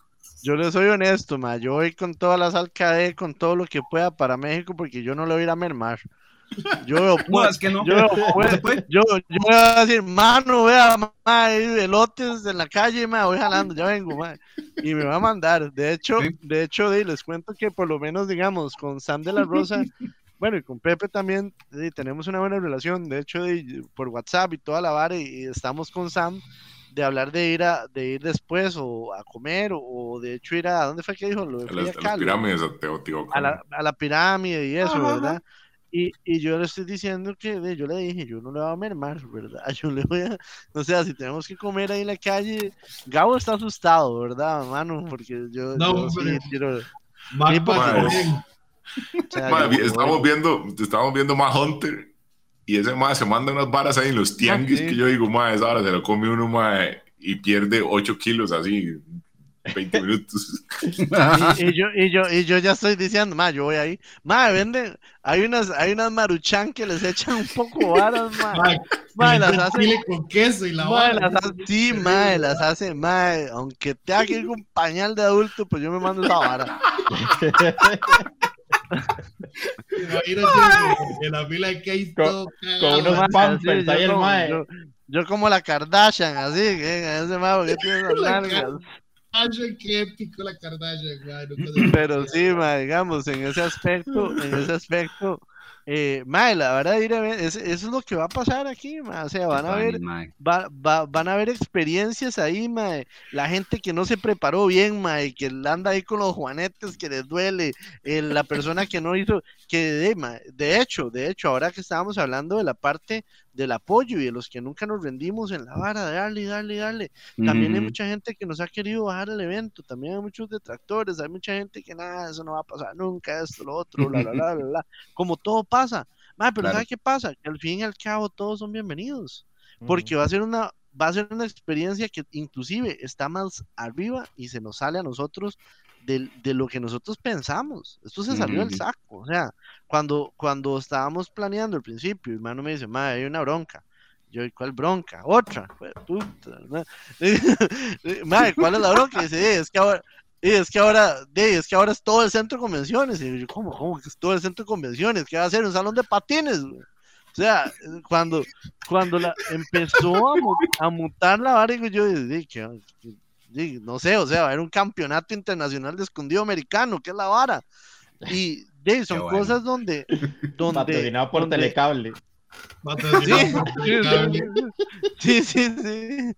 Yo le soy honesto, ma. Yo voy con todas las alcaldes, con todo lo que pueda para México, porque yo no le voy a ir a mermar. Yo veo, No, es que no. yo, No pues, yo, yo voy a decir, mano, vea, ma, hay elotes en la calle, ma, voy jalando, ya vengo, ma. Y me va a mandar. De hecho, Sí. de hecho, di, les cuento que por lo menos, digamos, con Sam de la Rosa, bueno, y con Pepe también, tenemos una buena relación. De hecho, di, por WhatsApp y toda la vara, y, y estamos con Sam de hablar de ir a, de ir después o a comer, o, o de hecho ir a, ¿dónde fue que dijo? Lo de A las, a las pirámides de Teotihuacán. a la, a la pirámide y eso, Ajá, ¿verdad? Y, y yo le estoy diciendo que de- yo le dije, yo no le voy a mermar, ¿verdad? Yo le voy a, o sea, si tenemos que comer ahí en la calle, Gabo está asustado, ¿verdad, mano? Porque yo, No, yo sí quiero, Más Sí, porque- o sea, Mae, yo estamos viendo, estamos viendo más Hunter y ese mae se manda unas varas ahí en los tianguis sí. que yo digo, mae, esa hora se lo come uno mae y pierde 8 kilos así 20 minutos. y, yo, y, yo, y yo ya estoy diciendo, ma, yo voy ahí. Ma, venden, hay unas, hay unas maruchan que les echan un poco varas, ma. ma, las hacen. con queso y la ma, las hace, Sí, ma, las hace, ma, aunque tenga que ir con pañal de adulto, pues yo me mando esa vara. Imagínate en la fila de case con, con unos pampers ahí el mae. Yo, yo, como la Kardashian, así, que ese mae que tiene las largas. qué épico la Kardashian, Pero sí, ma, digamos, en ese aspecto, en ese aspecto, eh, mae, la verdad, eso es lo que va a pasar aquí, mae. o sea, van a ver, va, va, van a haber experiencias ahí, mae. la gente que no se preparó bien, mae, que anda ahí con los juanetes que les duele, eh, la persona que no hizo, que de, de hecho, de hecho, ahora que estábamos hablando de la parte del apoyo y de los que nunca nos rendimos en la vara, de darle, darle, darle. También hay mucha gente que nos ha querido bajar el evento, también hay muchos detractores, hay mucha gente que nada, eso no va a pasar nunca, esto, lo otro, la, la, la, la, como todo pasa. pero claro. ¿sabe qué pasa? Que al fin y al cabo todos son bienvenidos, porque va a ser una va a ser una experiencia que inclusive está más arriba y se nos sale a nosotros de, de lo que nosotros pensamos. Esto se salió del saco. O sea, cuando, cuando estábamos planeando al principio, mi hermano me dice, madre, hay una bronca. Yo, ¿cuál bronca? Otra. Puta, madre, ¿cuál es la bronca? dice, es que ahora, es que ahora, es que ahora es todo el centro de convenciones. Y yo, ¿cómo, cómo que es todo el centro de convenciones? ¿Qué va a ser? ¿Un salón de patines? O sea, cuando, cuando la, empezó a, a mutar la vara, yo dije, no sé, o sea, va a haber un campeonato internacional de escondido americano, que es la vara. Y de, son cosas donde, donde. Patrocinado por donde, telecable. Sí, sí, sí.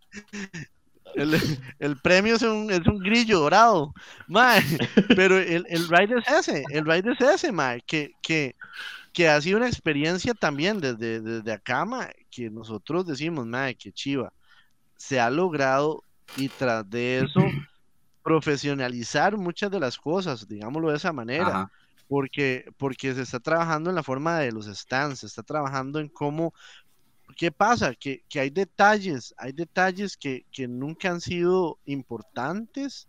El, el, premio es un, es un grillo dorado, mae. pero el, el ride es ese, el ride es ese, mae, que, que, que ha sido una experiencia también desde, desde acá, mae, que nosotros decimos, mae, que chiva, se ha logrado y tras de eso profesionalizar muchas de las cosas, digámoslo de esa manera, porque porque se está trabajando en la forma de los stands, se está trabajando en cómo ¿qué pasa? Que, que hay detalles, hay detalles que, que nunca han sido importantes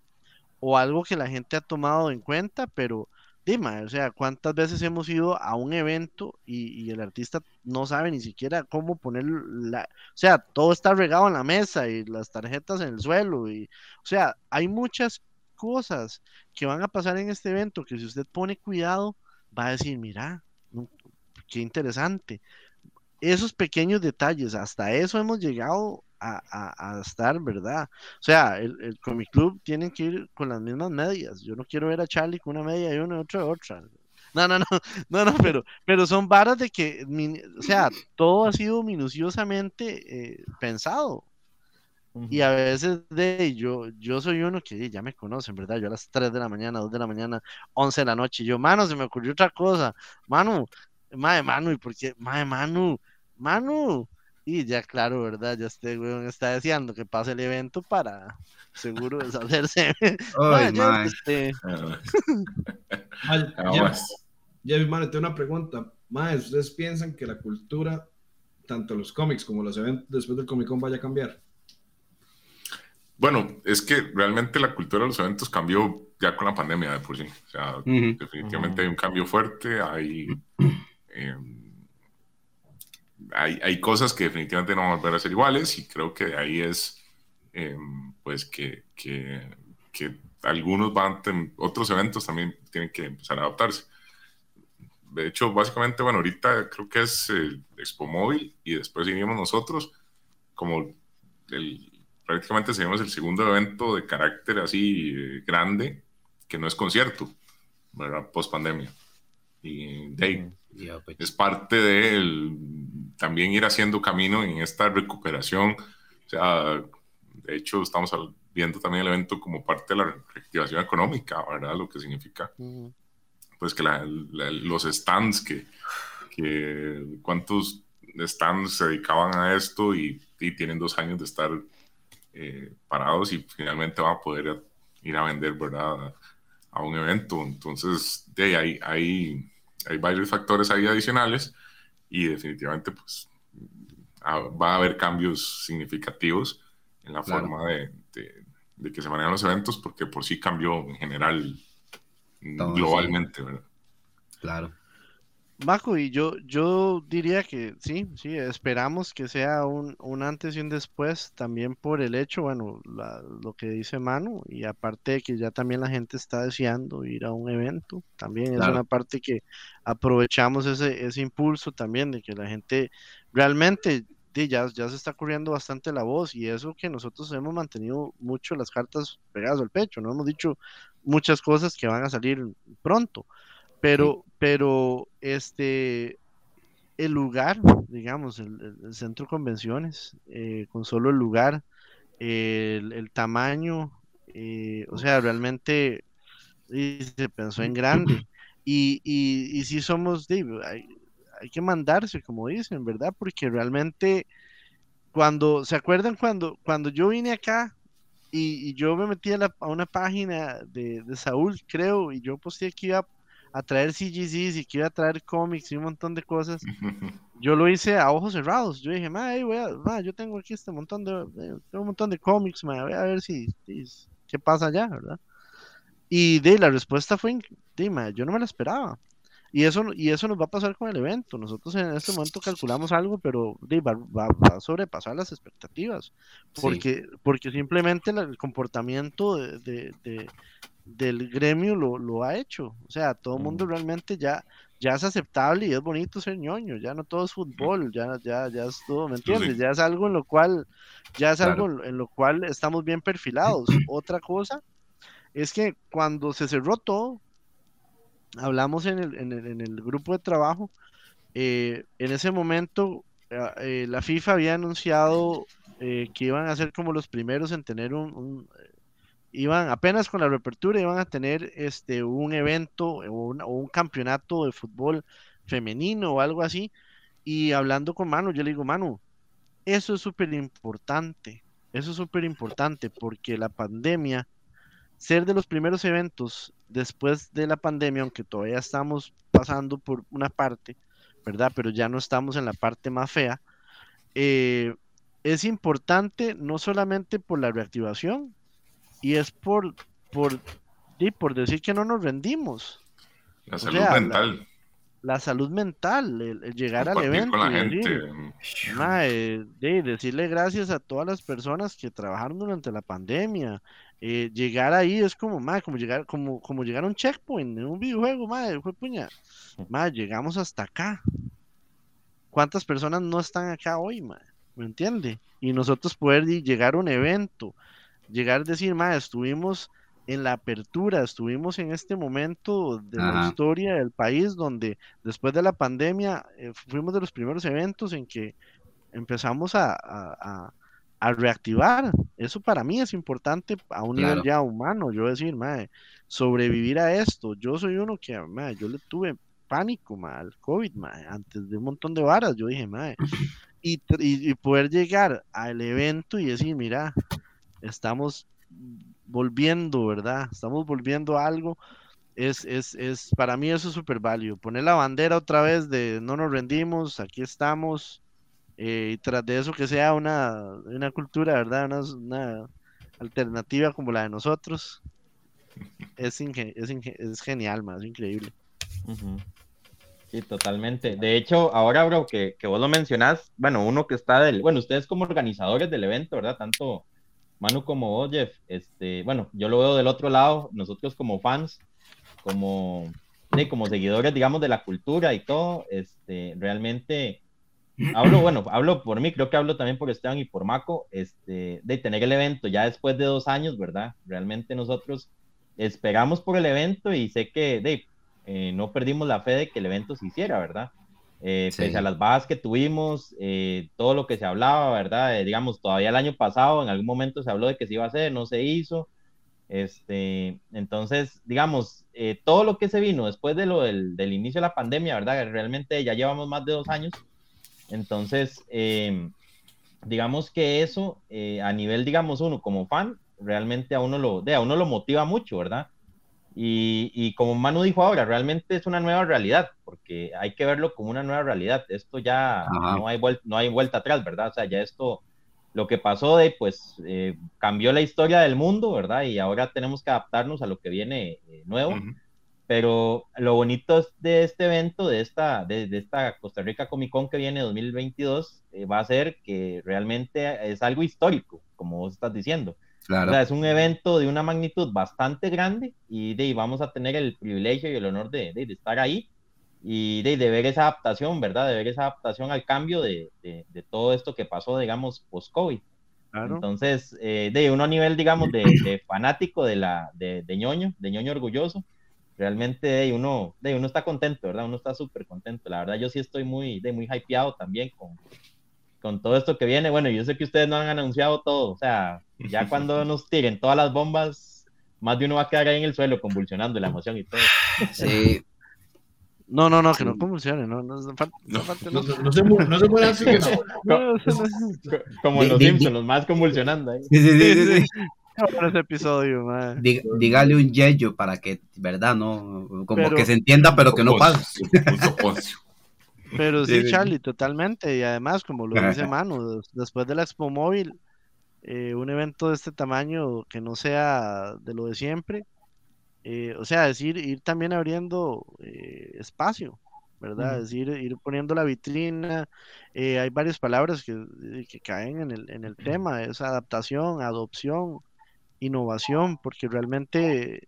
o algo que la gente ha tomado en cuenta, pero O sea, ¿cuántas veces hemos ido a un evento y, y, el artista no sabe ni siquiera cómo poner la... O sea, todo está regado en la mesa y las tarjetas en el suelo. Y, o sea, hay muchas cosas que van a pasar en este evento que si usted pone cuidado, va a decir, mira, qué interesante. Esos pequeños detalles, hasta eso hemos llegado a, a, a, estar, ¿verdad? O sea, el, el Comic Club tienen que ir con las mismas medias. Yo no quiero ver a Charlie con una media y una otra otra. No, no, no, no, no, pero, pero son varas de que, o sea, todo ha sido minuciosamente eh, pensado. Uh -huh. Y a veces de yo, yo soy uno que ya me conocen, ¿verdad? Yo a las 3 de la mañana, 2 de la mañana, 11 de la noche, yo, mano, se me ocurrió otra cosa, Manu, madre Manu, ¿y por qué? Madre Manu, Manu, y ya, claro, ¿verdad? Ya este weón está deseando que pase el evento para seguro deshacerse. Ay, no, este... ya, hermano, tengo una pregunta. Más, ¿ustedes piensan que la cultura, tanto los cómics como los eventos después del Comic Con, vaya a cambiar? Bueno, es que realmente la cultura de los eventos cambió ya con la pandemia de por sí. O sea, uh -huh. definitivamente uh -huh. hay un cambio fuerte, hay... Eh, hay, hay, cosas que definitivamente no van a volver a ser iguales y creo que de ahí es eh, pues que, que, que, algunos van, otros eventos también tienen que empezar a adaptarse. De hecho, básicamente, bueno, ahorita creo que es eh, Expo Móvil y después seguimos nosotros, como el, prácticamente seguimos el segundo evento de carácter así eh, grande, que no es concierto, ¿verdad? Post pandemia. Y de yeah, pues. es parte de el, también ir haciendo camino en esta recuperación. O sea, de hecho, estamos viendo también el evento como parte de la reactivación económica, ¿verdad? Lo que significa, uh -huh. pues, que la, la, los stands, que, que cuántos stands se dedicaban a esto y, y tienen dos años de estar eh, parados y finalmente van a poder ir a vender, ¿verdad? A, a un evento. Entonces, de ahí hay, hay varios factores ahí adicionales y definitivamente pues va a haber cambios significativos en la claro. forma de, de, de que se manejan los eventos, porque por sí cambió en general, globalmente, ¿verdad? Claro. Maco, y yo, yo diría que sí, sí, esperamos que sea un, un antes y un después, también por el hecho, bueno, lo que dice Manu, y aparte de que ya también la gente está deseando ir a un evento, también es una parte que aprovechamos ese, ese impulso también de que la gente realmente ya, ya se está corriendo bastante la voz y eso que nosotros hemos mantenido mucho las cartas pegadas al pecho, no hemos dicho muchas cosas que van a salir pronto pero, pero este, el lugar, digamos, el, centro de convenciones, eh, con solo el lugar, el, tamaño, eh, o sea, realmente se pensó en grande. Y, y, y si somos, hay, hay que mandarse, como dicen, ¿verdad? Porque realmente, cuando, ¿se acuerdan cuando, cuando yo vine acá y, yo me metí a, una página de, de, Saúl, creo, y yo posté que iba a traer CGCs y que iba a traer cómics y un montón de cosas. Yo lo hice a ojos cerrados. Yo dije, ma, voy a, yo tengo aquí este montón de, tengo un montón de cómics, ma, voy a ver si, qué pasa allá, ¿verdad? Y de la respuesta fue, de, yo no me la esperaba. Y eso, y eso nos va a pasar con el evento. Nosotros en este momento calculamos algo, pero de, va, va, a sobrepasar las expectativas. Porque, porque simplemente el comportamiento de, del gremio lo, lo ha hecho. O sea, todo el mundo realmente ya, ya es aceptable y es bonito ser ñoño, ya no todo es fútbol, ya, ya, ya es todo, ¿me entiendes? Ya es algo en lo cual, ya es algo en lo cual estamos bien perfilados. Otra cosa es que cuando se cerró todo, hablamos en el, en el, en el grupo de trabajo, eh, en ese momento eh, eh, la FIFA había anunciado que iban a ser como los primeros en tener un iban apenas con la reapertura iban a tener este un evento o un, campeonato de fútbol femenino o algo así. Y hablando con Manu yo le digo Manu eso es súper importante eso es súper importante porque la pandemia ser de los primeros eventos después de la pandemia aunque todavía estamos pasando por una parte verdad pero ya no estamos en la parte más fea eh, es importante no solamente por la reactivación y es por, por, por decir que no nos rendimos. La salud mental. La, salud mental, el, llegar al evento. y decirle gracias a todas las personas que trabajaron durante la pandemia. Eh, llegar ahí es como, como llegar, como, como llegar a un checkpoint en un videojuego, madre, fue puña. llegamos hasta acá. ¿Cuántas personas no están acá hoy, madre? ¿Me entiende? Y nosotros poder llegar a un evento, llegar a decir, ma, estuvimos en la apertura, estuvimos en este momento de la historia del país donde después de la pandemia eh, fuimos de los primeros eventos en que empezamos a, a, a, reactivar. Eso para mí es importante a un nivel ya humano, yo decir, ma, sobrevivir a esto. Yo soy uno que, ma, yo le tuve pánico ma, al COVID, ma, antes de un montón de varas, yo dije, ma, y, y, y poder llegar al evento y decir, mira, estamos volviendo, ¿verdad? Estamos volviendo a algo. Es, es, es, para mí eso es súper válido. Poner la bandera otra vez de no nos rendimos, aquí estamos, eh, y tras de eso que sea una, una cultura, ¿verdad? Una, alternativa como la de nosotros, es, es, es genial, más increíble. Sí, totalmente. De hecho, ahora, bro, que, que vos lo mencionás, bueno, uno que está del, bueno, ustedes como organizadores del evento, ¿verdad? Tanto Manu como vos, Jeff, este, bueno, yo lo veo del otro lado, nosotros como fans, como, como seguidores, digamos, de la cultura y todo, este, realmente, hablo, bueno, hablo por mí, creo que hablo también por Esteban y por Maco, este, de tener el evento ya después de dos años, ¿verdad? Realmente nosotros esperamos por el evento y sé que, de, eh, no perdimos la fe de que el evento se hiciera, ¿verdad? Eh, pese a las bajas que tuvimos, eh, todo lo que se hablaba, ¿verdad? Eh, digamos, todavía el año pasado en algún momento se habló de que se iba a hacer, no se hizo. Este, entonces, digamos, todo lo que se vino después de lo del, del, inicio de la pandemia, ¿verdad? Realmente ya llevamos más de dos años. Entonces, digamos que eso, a nivel, digamos, uno como fan, realmente a uno lo, de, a uno lo motiva mucho, ¿verdad? Y, como Manu dijo ahora, realmente es una nueva realidad, porque hay que verlo como una nueva realidad. Esto ya no hay, vuelta, no hay vuelta atrás, ¿verdad? O sea, ya esto lo que pasó de, pues, eh, cambió la historia del mundo, ¿verdad? Y ahora tenemos que adaptarnos a lo que viene eh, nuevo. Pero lo bonito de este evento, de esta, de, esta Costa Rica Comic Con que viene 2022, eh, va a ser que realmente es algo histórico, como vos estás diciendo. Claro. O sea, es un evento de una magnitud bastante grande y de, vamos a tener el privilegio y el honor de, de estar ahí y de, de, ver esa adaptación, ¿verdad? De ver esa adaptación al cambio de, de todo esto que pasó, digamos, post-COVID. Claro. Entonces, eh, de uno a nivel, digamos, de, fanático de la de, ñoño, de ñoño orgulloso, realmente de uno, de uno está contento, ¿verdad? Uno está súper contento. La verdad, yo sí estoy muy, de muy hypeado también con, con todo esto que viene. Bueno, yo sé que ustedes no han anunciado todo, o sea, ya cuando nos tiren todas las bombas, más de uno va a quedar ahí en el suelo convulsionando la emoción y todo. Sí, no, no, no, que no convulsione, no, no, no, se, no se muere así que no. Como los Simpsons, los más convulsionando ahí. Sí, sí, sí, sí. ese episodio, dígale un yello para que, ¿verdad? No, como que se entienda, pero que no pase. Pero sí, Charlie, totalmente. Y además, como lo dice Manu, después de la Expo Móvil, eh, un evento de este tamaño que no sea de lo de siempre, eh, o sea, decir, ir también abriendo eh, espacio, ¿verdad? Es decir, ir poniendo la vitrina. Eh, hay varias palabras que, que caen en el, en el tema, es adaptación, adopción, innovación, porque realmente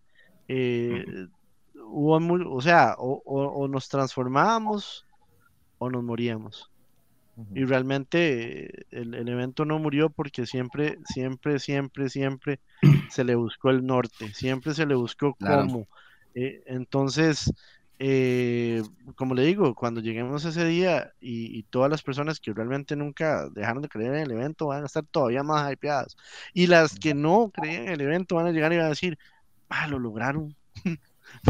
hubo, o sea, o, o, nos transformábamos o nos moríamos. Y realmente el, el, evento no murió porque siempre, siempre, siempre, siempre se le buscó el norte, siempre se le buscó cómo. Eh, entonces, eh, como le digo, cuando lleguemos ese día y, todas las personas que realmente nunca dejaron de creer en el evento van a estar todavía más hypeadas. Y las que no creen en el evento van a llegar y van a decir, ah, lo lograron.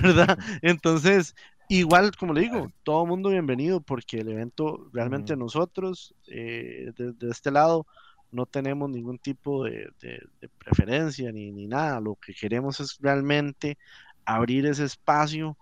¿Verdad? Entonces, Igual, como le digo, todo mundo bienvenido porque el evento realmente nosotros, eh, de, este lado, no tenemos ningún tipo de, de preferencia ni, ni, nada. Lo que queremos es realmente abrir ese espacio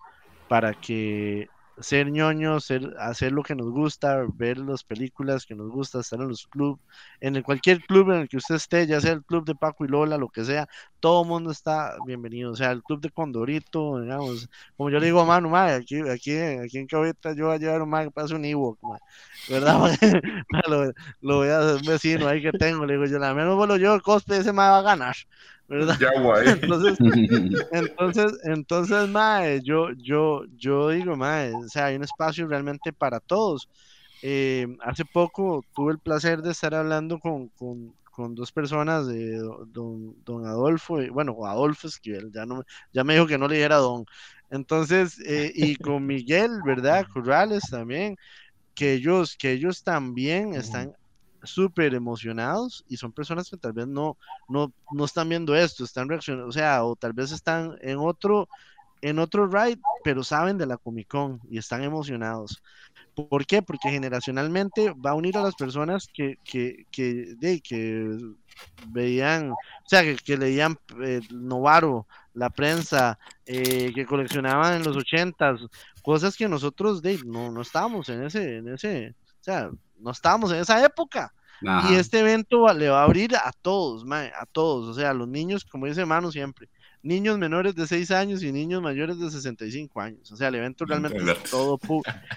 para que ser ñoños, ser, hacer lo que nos gusta, ver las películas que nos gusta, estar en los clubes, en el, cualquier club en el que usted esté, ya sea el club de Paco y Lola, lo que sea, todo el mundo está bienvenido, o sea, el club de Condorito, digamos, como yo le digo a Manu, aquí, aquí, aquí en Cabeta yo voy a llevar un man que pase un Ewok, ¿verdad? lo, lo, voy a hacer un vecino ahí que tengo, le digo yo, la menos vuelo yo, el coste ese me va a ganar. ¿verdad? Ya, guay. Entonces, entonces, entonces, mae, yo, yo, yo digo, mae, o sea, hay un espacio realmente para todos. Eh, hace poco tuve el placer de estar hablando con, con, con dos personas de don, don Adolfo, y, bueno, Adolfo Esquivel, ya, no, ya me dijo que no le diera don. Entonces, eh, y con Miguel, ¿verdad? Corrales también, que ellos, que ellos también están súper emocionados y son personas que tal vez no, no, no están viendo esto, están reaccionando, o sea, o tal vez están en otro, en otro ride, pero saben de la Comic Con y están emocionados. ¿Por qué? Porque generacionalmente va a unir a las personas que, que, que, de, que veían, o sea, que, leían eh, Novaro, la prensa, eh, que coleccionaban en los ochentas, cosas que nosotros de, no, no estábamos en ese, en ese, o sea, no estábamos en esa época. Y este evento le va a abrir a todos, a todos, o sea, a los niños, como dice Manu siempre, niños menores de 6 años y niños mayores de 65 años. O sea, el evento realmente es todo,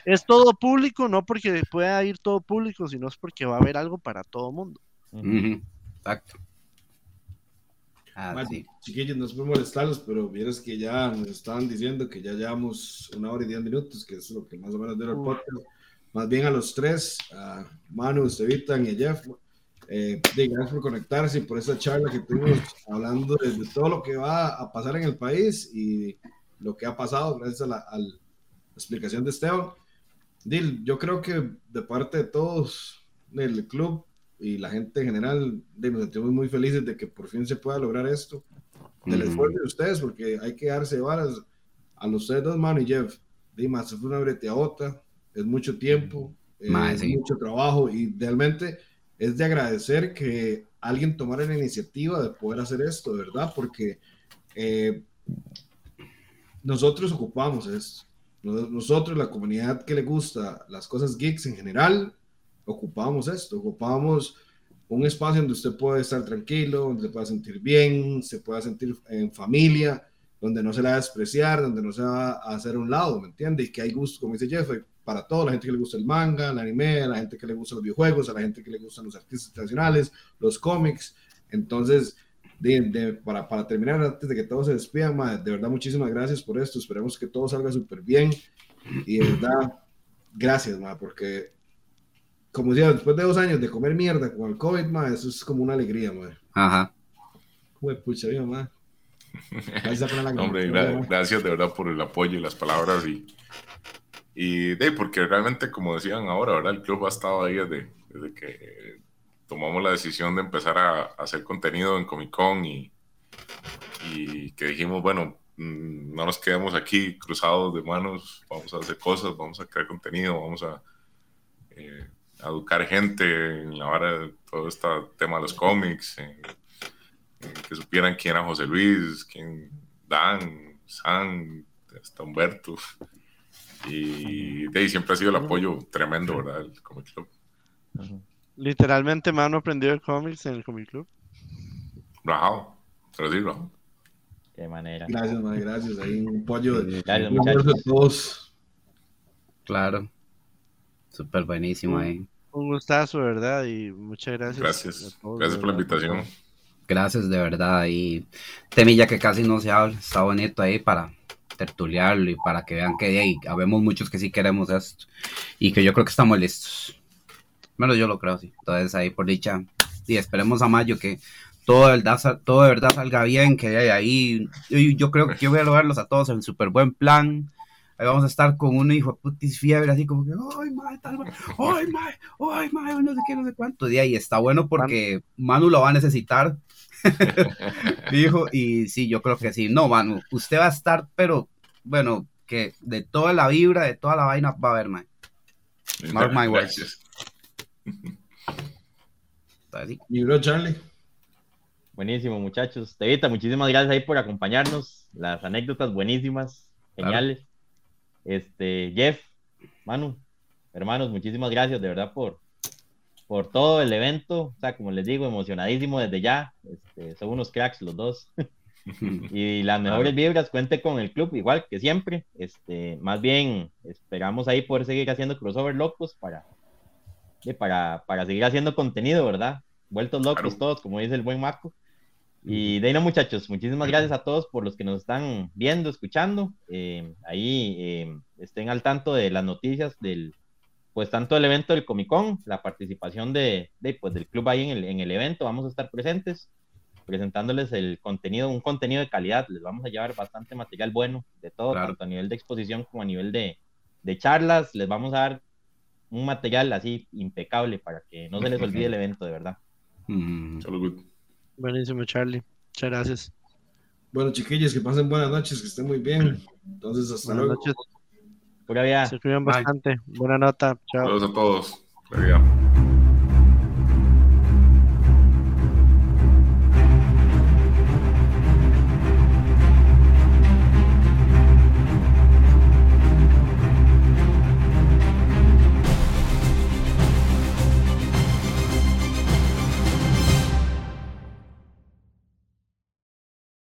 es todo público, no porque pueda ir todo público, sino es porque va a haber algo para todo mundo. Exacto. Ah, chiquillos, no es por molestarlos, pero vieras que ya nos estaban diciendo que ya llevamos una hora y diez minutos, que es lo que más o menos dura el podcast más bien a los tres, a Manu, Estevitan y a Jeff. Eh, gracias por conectarse y por esa charla que tuvimos hablando de, todo lo que va a pasar en el país y lo que ha pasado gracias a la, explicación de Esteban. Dil, yo creo que de parte de todos del club y la gente en general, nos sentimos muy felices de que por fin se pueda lograr esto. Del esfuerzo de ustedes, porque hay que darse varas a los tres dos, Manu y Jeff. Dime, se fue una breteadota es mucho tiempo, es mucho trabajo y realmente es de agradecer que alguien tomara la iniciativa de poder hacer esto, ¿verdad? Porque eh, nosotros ocupamos esto. Nosotros, la comunidad que le gusta las cosas geeks en general, ocupamos esto, ocupamos un espacio donde usted puede estar tranquilo, donde se pueda sentir bien, se pueda sentir en familia, donde no se le va a despreciar, donde no se va a hacer un lado, ¿me entiende? Y que hay gusto, como dice Jeff, para toda la gente que le gusta el manga, el anime, a la gente que le gusta los videojuegos, a la gente que le gustan los artistas tradicionales, los cómics. Entonces, para, para, terminar, antes de que todos se despidan, de verdad, muchísimas gracias por esto. Esperemos que todo salga súper bien. Y de verdad, gracias, ma, porque, como decía, después de dos años de comer mierda con el COVID, ma, eso es como una alegría, ma. Ajá. pucha, ma. Hombre, gracias de verdad por el apoyo y las palabras y, y de, porque realmente, como decían ahora, ¿verdad? El club ha estado ahí desde, que tomamos la decisión de empezar a, hacer contenido en Comic Con y, y que dijimos, bueno, mm, no nos quedemos aquí cruzados de manos, vamos a hacer cosas, vamos a crear contenido, vamos a, eh, educar gente en la hora de todo este tema de los cómics, que supieran quién era José Luis, quién Dan, San, hasta Humberto. Y de ahí siempre ha sido el apoyo tremendo, ¿verdad? El Comic Club. Literalmente, mano aprendió el cómics en el Comic Club. Rajado, pero sí, rajado. Qué manera. Gracias, man, gracias. Ahí un pollo de, gracias, muchachos. todos. Claro. Súper buenísimo ahí. Un gustazo, ¿verdad? Y muchas gracias. Gracias. gracias por la invitación. Gracias, de verdad. Y temilla que casi no se habla. Está bonito ahí para tertuliarlo y para que vean que hay habemos muchos que sí queremos esto y que yo creo que estamos listos. Menos yo lo creo, sí. Entonces ahí por dicha, y esperemos a mayo que todo de verdad, todo de verdad salga bien, que hay ahí. Yo, creo que yo voy a verlos a todos en súper buen plan. Ahí vamos a estar con uno hijo de putis fiebre, así como que, ay, madre, tal, ay, madre, ay, madre, no sé qué, no sé cuánto. Y ahí está bueno porque Manu lo va a necesitar. Dijo, y sí, yo creo que sí. No, Manu, usted va a estar, pero bueno, que de toda la vibra, de toda la vaina va a haber, man. Mark my words. Y bro, Charlie. Buenísimo, muchachos. Tevita, muchísimas gracias ahí por acompañarnos. Las anécdotas buenísimas, geniales. Este, Jeff, Manu, hermanos, muchísimas gracias de verdad por, por todo el evento. O sea, como les digo, emocionadísimo desde ya. Este, son unos cracks los dos. y las mejores vibras, cuente con el club, igual que siempre. Este, más bien, esperamos ahí poder seguir haciendo crossover locos para, para, para seguir haciendo contenido, ¿verdad? Vueltos locos todos, como dice el buen Marco. Y de ahí no, muchachos, muchísimas gracias a todos por los que nos están viendo, escuchando. Eh, ahí eh, estén al tanto de las noticias del, pues tanto el evento del Comic Con, la participación de, de pues, del club ahí en el, en el evento, vamos a estar presentes presentándoles el contenido, un contenido de calidad. Les vamos a llevar bastante material bueno de todo, tanto a nivel de exposición como a nivel de, de, charlas. Les vamos a dar un material así impecable para que no se les olvide el evento, de verdad. Mm. Buenísimo, Charlie. Muchas gracias. Bueno, chiquillos, que pasen buenas noches, que estén muy bien. Entonces, hasta luego. Noches. Se cuidan bastante. Buena nota. Chao. Saludos a todos.